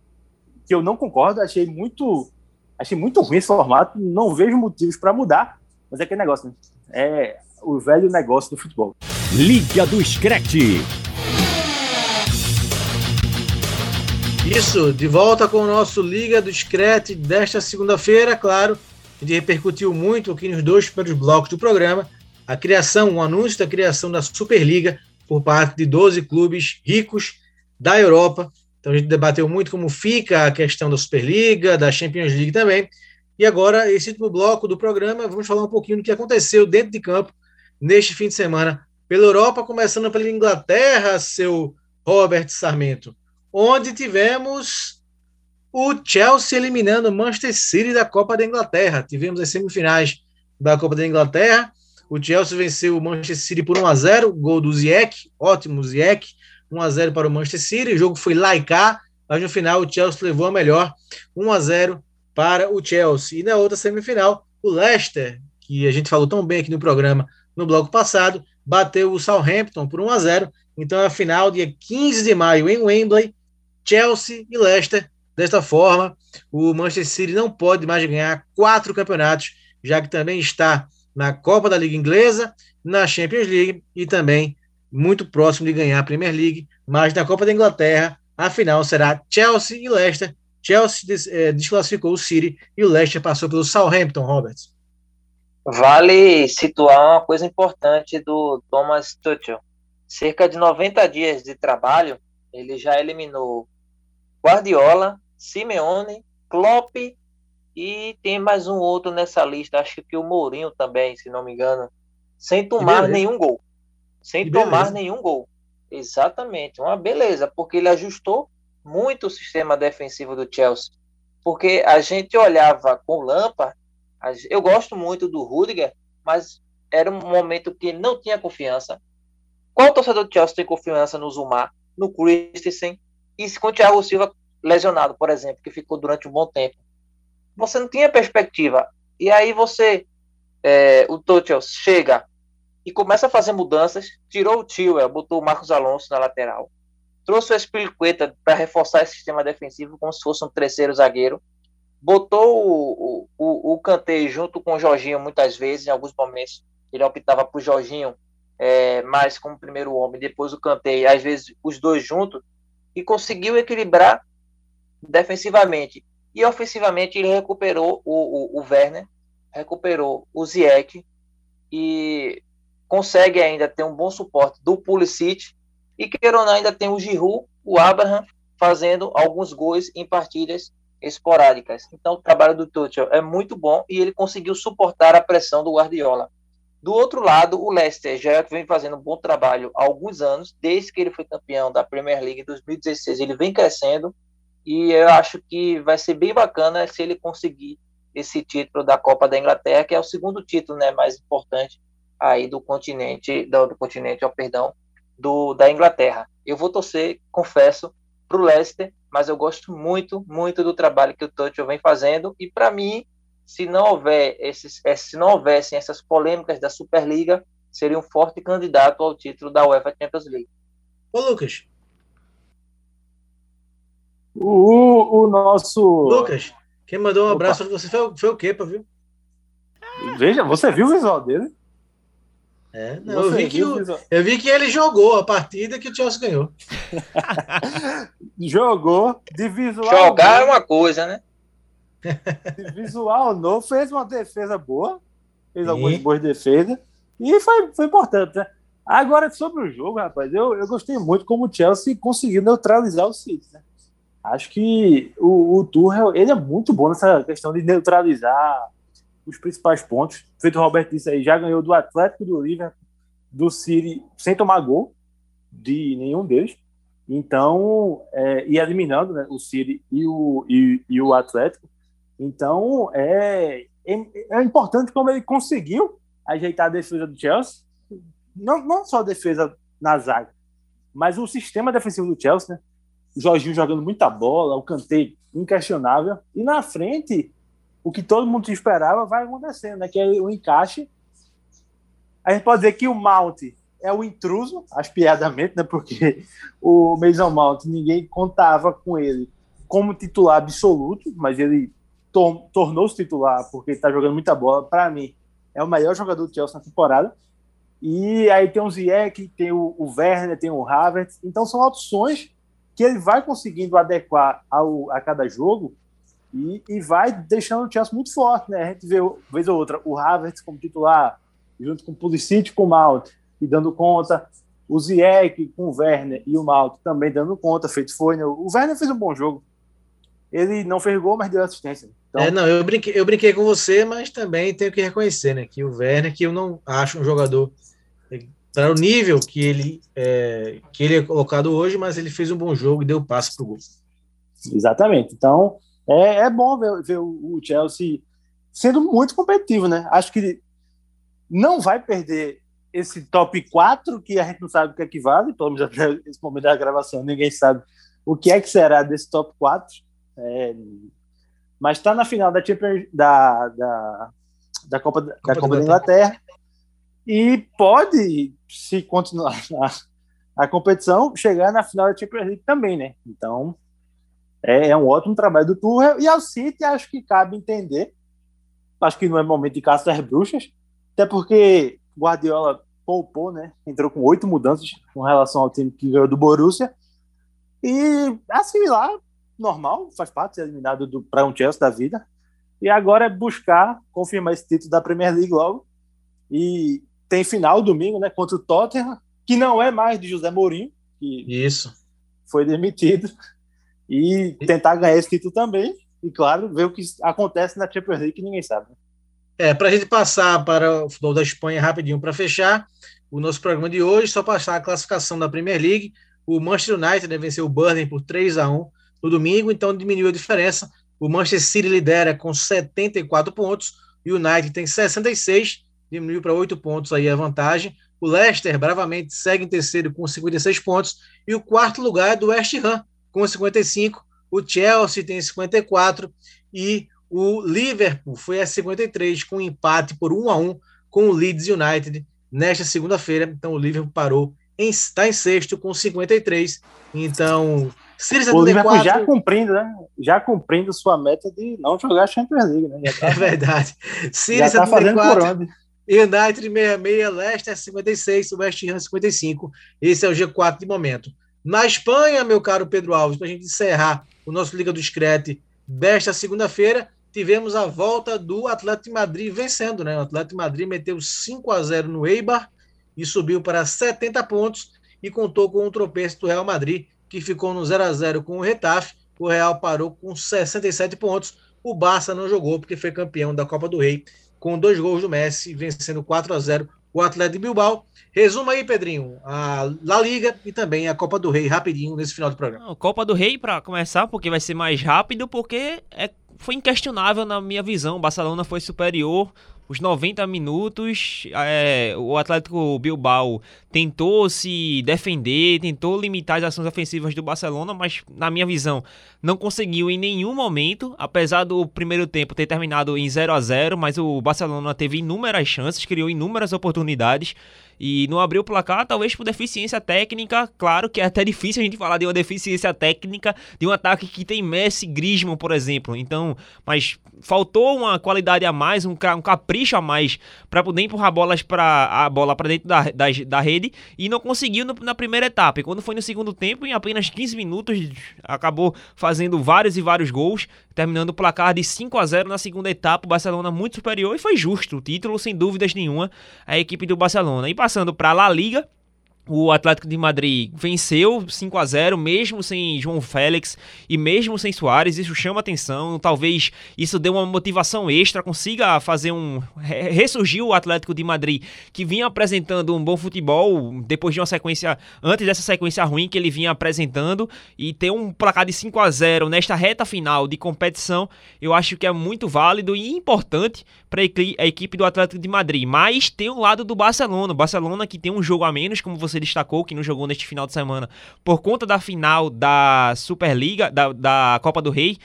que eu não concordo, achei muito, achei muito ruim esse formato, não vejo motivos para mudar, mas é aquele negócio, né? É o velho negócio do futebol. Liga do Screte. Isso, de volta com o nosso Liga do Screte desta segunda-feira, claro, a gente repercutiu muito aqui nos dois primeiros blocos do programa, a criação, o anúncio da criação da Superliga por parte de 12 clubes ricos da Europa. Então a gente debateu muito como fica a questão da Superliga, da Champions League também. E agora, esse último bloco do programa, vamos falar um pouquinho do que aconteceu dentro de campo neste fim de semana pela Europa, começando pela Inglaterra, seu Robert Sarmento, onde tivemos o Chelsea eliminando o Manchester City da Copa da Inglaterra. Tivemos as semifinais da Copa da Inglaterra. O Chelsea venceu o Manchester City por 1 a 0 gol do Ziyech, ótimo Ziyech, 1 a 0 para o Manchester City. O jogo foi laicar, mas no final o Chelsea levou a melhor, 1 a 0 para o Chelsea. E na outra semifinal, o Leicester, que a gente falou tão bem aqui no programa no bloco passado, bateu o Southampton por 1 a 0. Então é a final dia 15 de maio em Wembley, Chelsea e Leicester. Desta forma, o Manchester City não pode mais ganhar quatro campeonatos, já que também está na Copa da Liga Inglesa, na Champions League e também muito próximo de ganhar a Premier League, mas na Copa da Inglaterra, a final será Chelsea e Leicester. Chelsea eh, desclassificou o City e o Leicester passou pelo Southampton, Roberts. Vale situar uma coisa importante do Thomas Tuchel. Cerca de 90 dias de trabalho, ele já eliminou Guardiola, Simeone, Klopp e tem mais um outro nessa lista, acho que o Mourinho também, se não me engano, sem tomar nenhum gol. Sem tomar nenhum gol. Exatamente, uma beleza, porque ele ajustou muito o sistema defensivo do Chelsea. Porque a gente olhava com o Lampard, eu gosto muito do Rudiger, mas era um momento que ele não tinha confiança. Qual torcedor do Chelsea tem confiança no Zumar, no Christensen e com o Thiago Silva lesionado, por exemplo, que ficou durante um bom tempo? você não tinha perspectiva. E aí você, é, o Tuchel chega e começa a fazer mudanças, tirou o Tio, botou o Marcos Alonso na lateral, trouxe o Espiricueta para reforçar esse sistema defensivo como se fosse um terceiro zagueiro, botou o, o, o junto com o Jorginho muitas vezes, em alguns momentos ele optava por Jorginho é, mais como primeiro homem, depois o Kanté, às vezes os dois juntos, e conseguiu equilibrar defensivamente. E ofensivamente ele recuperou o, o, o Werner, recuperou o Ziyech e consegue ainda ter um bom suporte do Pulisic e queira ainda tem o Giroud, o Abraham fazendo alguns gols em partidas esporádicas. Então o trabalho do Tuchel é muito bom e ele conseguiu suportar a pressão do Guardiola. Do outro lado, o Leicester já vem fazendo um bom trabalho há alguns anos, desde que ele foi campeão da Premier League em 2016, ele vem crescendo e eu acho que vai ser bem bacana se ele conseguir esse título da Copa da Inglaterra, que é o segundo título né, mais importante aí do continente, do, do continente, oh, perdão, do, da Inglaterra. Eu vou torcer, confesso, para o Leicester, mas eu gosto muito, muito do trabalho que o Tuchel vem fazendo, e para mim, se não houver esses, eh, se não houvessem essas polêmicas da Superliga, seria um forte candidato ao título da UEFA Champions League. Ô Lucas, o, o nosso. Lucas, quem mandou um Opa. abraço para você foi, foi o Kepa, viu? Veja, você viu o visual dele? É, não, eu, vi que o, eu vi que ele jogou a partida que o Chelsea ganhou. jogou de visual. Jogar novo. é uma coisa, né? De visual novo, fez uma defesa boa, fez Sim. algumas boas defesas e foi, foi importante, né? Agora, sobre o jogo, rapaz, eu, eu gostei muito como o Chelsea conseguiu neutralizar o City, né? Acho que o, o Tuchel, ele é muito bom nessa questão de neutralizar os principais pontos. Feito o Roberto disse aí, já ganhou do Atlético, do Liverpool, do City, sem tomar gol de nenhum deles. Então, é, e eliminando né, o City e o, e, e, o Atlético. Então, é, é, é, importante como ele conseguiu ajeitar a defesa do Chelsea. Não, não só a defesa na zaga, mas o sistema defensivo do Chelsea, né? o Jorginho jogando muita bola, o Kanté inquestionável. E na frente, o que todo mundo esperava vai acontecendo, né? Que é o encaixe. A gente pode dizer que o Mount é o intruso, aspiadamente, né? Porque o Mason Mount, ninguém contava com ele como titular absoluto, mas ele tornou-se titular porque está jogando muita bola. Para mim, é o melhor jogador do Chelsea na temporada. E aí tem o Ziyech, tem o, o Werner, tem o Havertz. Então são opções que ele vai conseguindo adequar ao, a cada jogo e, e vai deixando o Chelsea muito forte, né? A gente vê, vez ou outra, o Havertz como titular, junto com o Pulisic com o Malt, e dando conta, o Ziyech com o Werner e o Malt também dando conta, feito foi, né? O Werner fez um bom jogo. Ele não fez gol, mas deu assistência. Então... É, não, eu brinquei, eu brinquei com você, mas também tenho que reconhecer, né, que o Werner, que eu não acho um jogador para o nível que ele, é, que ele é colocado hoje, mas ele fez um bom jogo e deu passe para o gol. Exatamente. Então, é, é bom ver, ver, o Chelsea sendo muito competitivo, né? Acho que não vai perder esse top 4 que a gente não sabe o que equivale, pelo menos até esse momento da gravação, ninguém sabe o que é que será desse top 4. É, mas está na final da, Champions, da, da, da Copa, da, Copa, da, Copa da Inglaterra e pode, se continuar a, a, competição, chegar na final da Champions League também, né? Então, é, é um ótimo trabalho do Tuchel e ao City acho que cabe entender. Acho que não é momento de caçar as bruxas, até porque Guardiola poupou, né? Entrou com oito mudanças com relação ao time que ganhou do Borussia. E assimilar, normal, faz parte, ser eliminado para um Chelsea da vida. E agora é buscar confirmar esse título da Premier League logo. E tem final domingo, né? Contra o Tottenham, que não é mais de José Mourinho, que Isso. foi demitido. E tentar ganhar esse título também. E, claro, ver o que acontece na Champions League que ninguém sabe. É, para a gente passar para o futebol da Espanha rapidinho para fechar o nosso programa de hoje, só passar a classificação da Premier League. O Manchester United né, venceu o Burnley por 3 a 1 no domingo, então diminuiu a diferença. O Manchester City lidera com 74 pontos, o United tem 66, diminuiu para 8 pontos aí a vantagem. O Leicester bravamente segue em terceiro com 56 pontos, e o quarto lugar é do West Ham com 55. O Chelsea tem 54 e o Liverpool foi a 53 com um empate por 1 a 1 com o Leeds United nesta segunda-feira. Então o Liverpool parou em, está em sexto com 53. Então, 74, o Liverpool já cumprindo, né? Já cumprindo sua meta de não jogar Champions League, né? Tá, é verdade. 74, tá fazendo por onde? United 66, Leicester 56, West Ham 55. Esse é o G4 de momento. Na Espanha, meu caro Pedro Alves, para a gente encerrar o nosso Liga do Screte desta segunda-feira, tivemos a volta do Atlético de Madrid vencendo, né? O Atlético de Madrid meteu 5 a 0 no Eibar e subiu para 70 pontos e contou com o um tropeço do Real Madrid, que ficou no 0 a 0 com o Retafe. O Real parou com 67 pontos. O Barça não jogou porque foi campeão da Copa do Rei com dois gols do Messi, vencendo 4 a 0 o Atlético de Bilbao. Resuma aí, Pedrinho, a La Liga e também a Copa do Rei, rapidinho, nesse final do programa. Copa do Rei, para começar, porque vai ser mais rápido, porque é foi inquestionável na minha visão. O Barcelona foi superior. Os 90 minutos, é, o Atlético Bilbao tentou se defender, tentou limitar as ações ofensivas do Barcelona, mas, na minha visão, não conseguiu em nenhum momento, apesar do primeiro tempo ter terminado em 0 a 0 mas o Barcelona teve inúmeras chances, criou inúmeras oportunidades e não abriu o placar, talvez por deficiência técnica. Claro que é até difícil a gente falar de uma deficiência técnica de um ataque que tem Messi, Griezmann, por exemplo. Então, mas faltou uma qualidade a mais, um, um capricho a mais para poder empurrar bolas para a bola para dentro da, da, da, rede e não conseguiu no, na primeira etapa. E quando foi no segundo tempo, em apenas 15 minutos, acabou fazendo vários e vários gols, terminando o placar de 5 a 0 na segunda etapa. O Barcelona muito superior e foi justo o título, sem dúvidas nenhuma, a equipe do Barcelona. E passando para a La Liga, o Atlético de Madrid venceu 5 a 0 mesmo sem João Félix e mesmo sem Soares. Isso chama atenção. Talvez isso dê uma motivação extra, consiga fazer um. ressurgir o Atlético de Madrid, que vinha apresentando um bom futebol depois de uma sequência. antes dessa sequência ruim que ele vinha apresentando. E ter um placar de 5 a 0 nesta reta final de competição, eu acho que é muito válido e importante para a equipe do Atlético de Madrid. Mas tem o lado do Barcelona. O Barcelona que tem um jogo a menos, como você você destacou, que não jogou neste final de semana, por conta da final da Superliga, da, da Copa do Rei.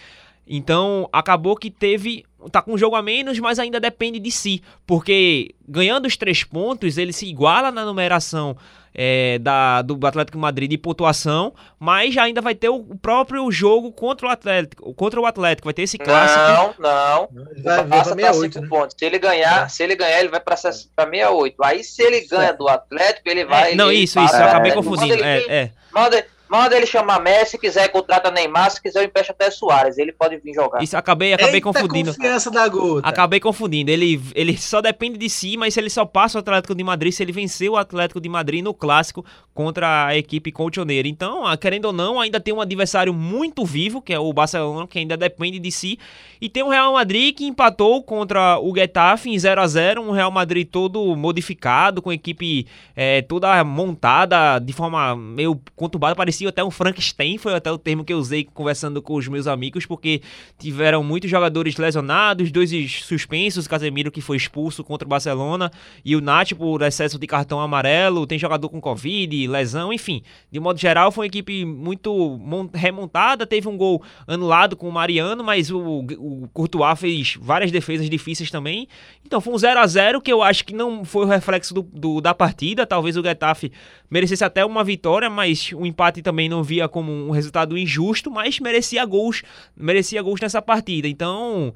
Então, acabou que teve. Tá com um jogo a menos, mas ainda depende de si. Porque ganhando os três pontos, ele se iguala na numeração é, da, do Atlético Madrid de pontuação, mas ainda vai ter o próprio jogo contra o Atlético. Contra o Atlético, vai ter esse clássico. Não, não. Vai passa para 5 né? pontos. Se ele ganhar, é. se ele ganhar, ele vai para 68. Aí se ele ganha do Atlético, ele vai. É, não, ele isso, isso, eu acabei confundindo. Manda ele, é, é. Manda, Manda ele chamar Messi, se quiser contrata Neymar, se quiser empresta até Soares, ele pode vir jogar. Isso, acabei, acabei Eita confundindo. confiança da gota. Acabei confundindo. Ele, ele só depende de si, mas ele só passa o Atlético de Madrid se ele vencer o Atlético de Madrid no clássico contra a equipe colchoneira. Então, ah, querendo ou não, ainda tem um adversário muito vivo, que é o Barcelona, que ainda depende de si, e tem o Real Madrid que empatou contra o Getafe em 0 a 0, um Real Madrid todo modificado, com a equipe é, toda montada de forma meio conturbada, parecia parecia até um Frankenstein, foi até o termo que eu usei conversando com os meus amigos, porque tiveram muitos jogadores lesionados, dois suspensos, Casemiro que foi expulso contra o Barcelona e o Nath por excesso de cartão amarelo, tem jogador com Covid, lesão, enfim. De modo geral, foi uma equipe muito remontada, teve um gol anulado com o Mariano, mas o, o Courtois fez várias defesas difíceis também. Então foi um 0 a 0 que eu acho que não foi o reflexo do, do da partida, talvez o Getafe merecesse até uma vitória, mas o empate também não via como um resultado injusto, mas merecia gols, merecia gols nessa partida. Então,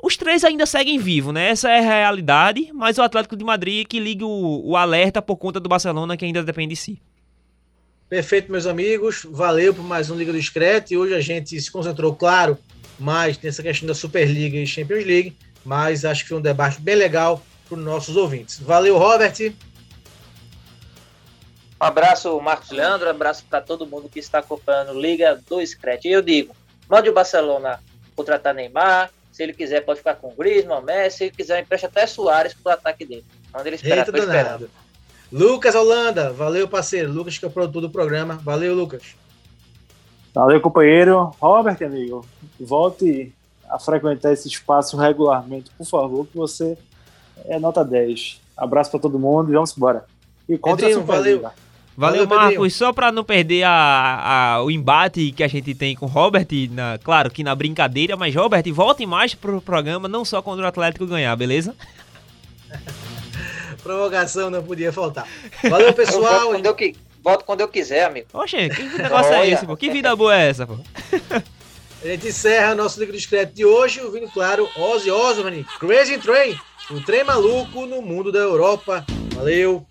os três ainda seguem vivos, né? Essa é a realidade, mas o Atlético de Madrid que liga o, o alerta por conta do Barcelona que ainda depende de si. Perfeito, meus amigos. Valeu por mais um Liga do Discreto. E hoje a gente se concentrou, claro, mais nessa questão da Superliga e Champions League, mas acho que foi um debate bem legal para os nossos ouvintes. Valeu, Robert. Um abraço, Marcos Leandro, um abraço para todo mundo que está acompanhando Liga do Scratch. E eu digo, mande o Barcelona contratar Neymar, se ele quiser pode ficar com o Griezmann, Messi, se ele quiser empresta até Soares para o ataque dele. Manda ele esperar, Eita, esperando. Lucas Holanda, valeu parceiro, Lucas que é o produtor do programa, valeu Lucas. Valeu companheiro, Robert amigo, volte a frequentar esse espaço regularmente, por favor, que você é nota 10. Abraço para todo mundo e vamos embora. E contra Pedrinho, a valeu. Valeu, Marcos. Só para não perder a, a, o embate que a gente tem com o Robert, na, claro que na brincadeira, mas Robert, volte mais pro programa, não só quando o Atlético ganhar, beleza? Provocação não podia faltar. Valeu, pessoal. quando eu, volto quando eu quiser, amigo. Oxe, que negócio é esse, pô? Que vida boa é essa, pô? A gente encerra nosso livro discreto de hoje, ouvindo, claro, Ozzy Osbourne, Crazy Train, o trem maluco no mundo da Europa. Valeu!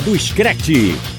Do Screte.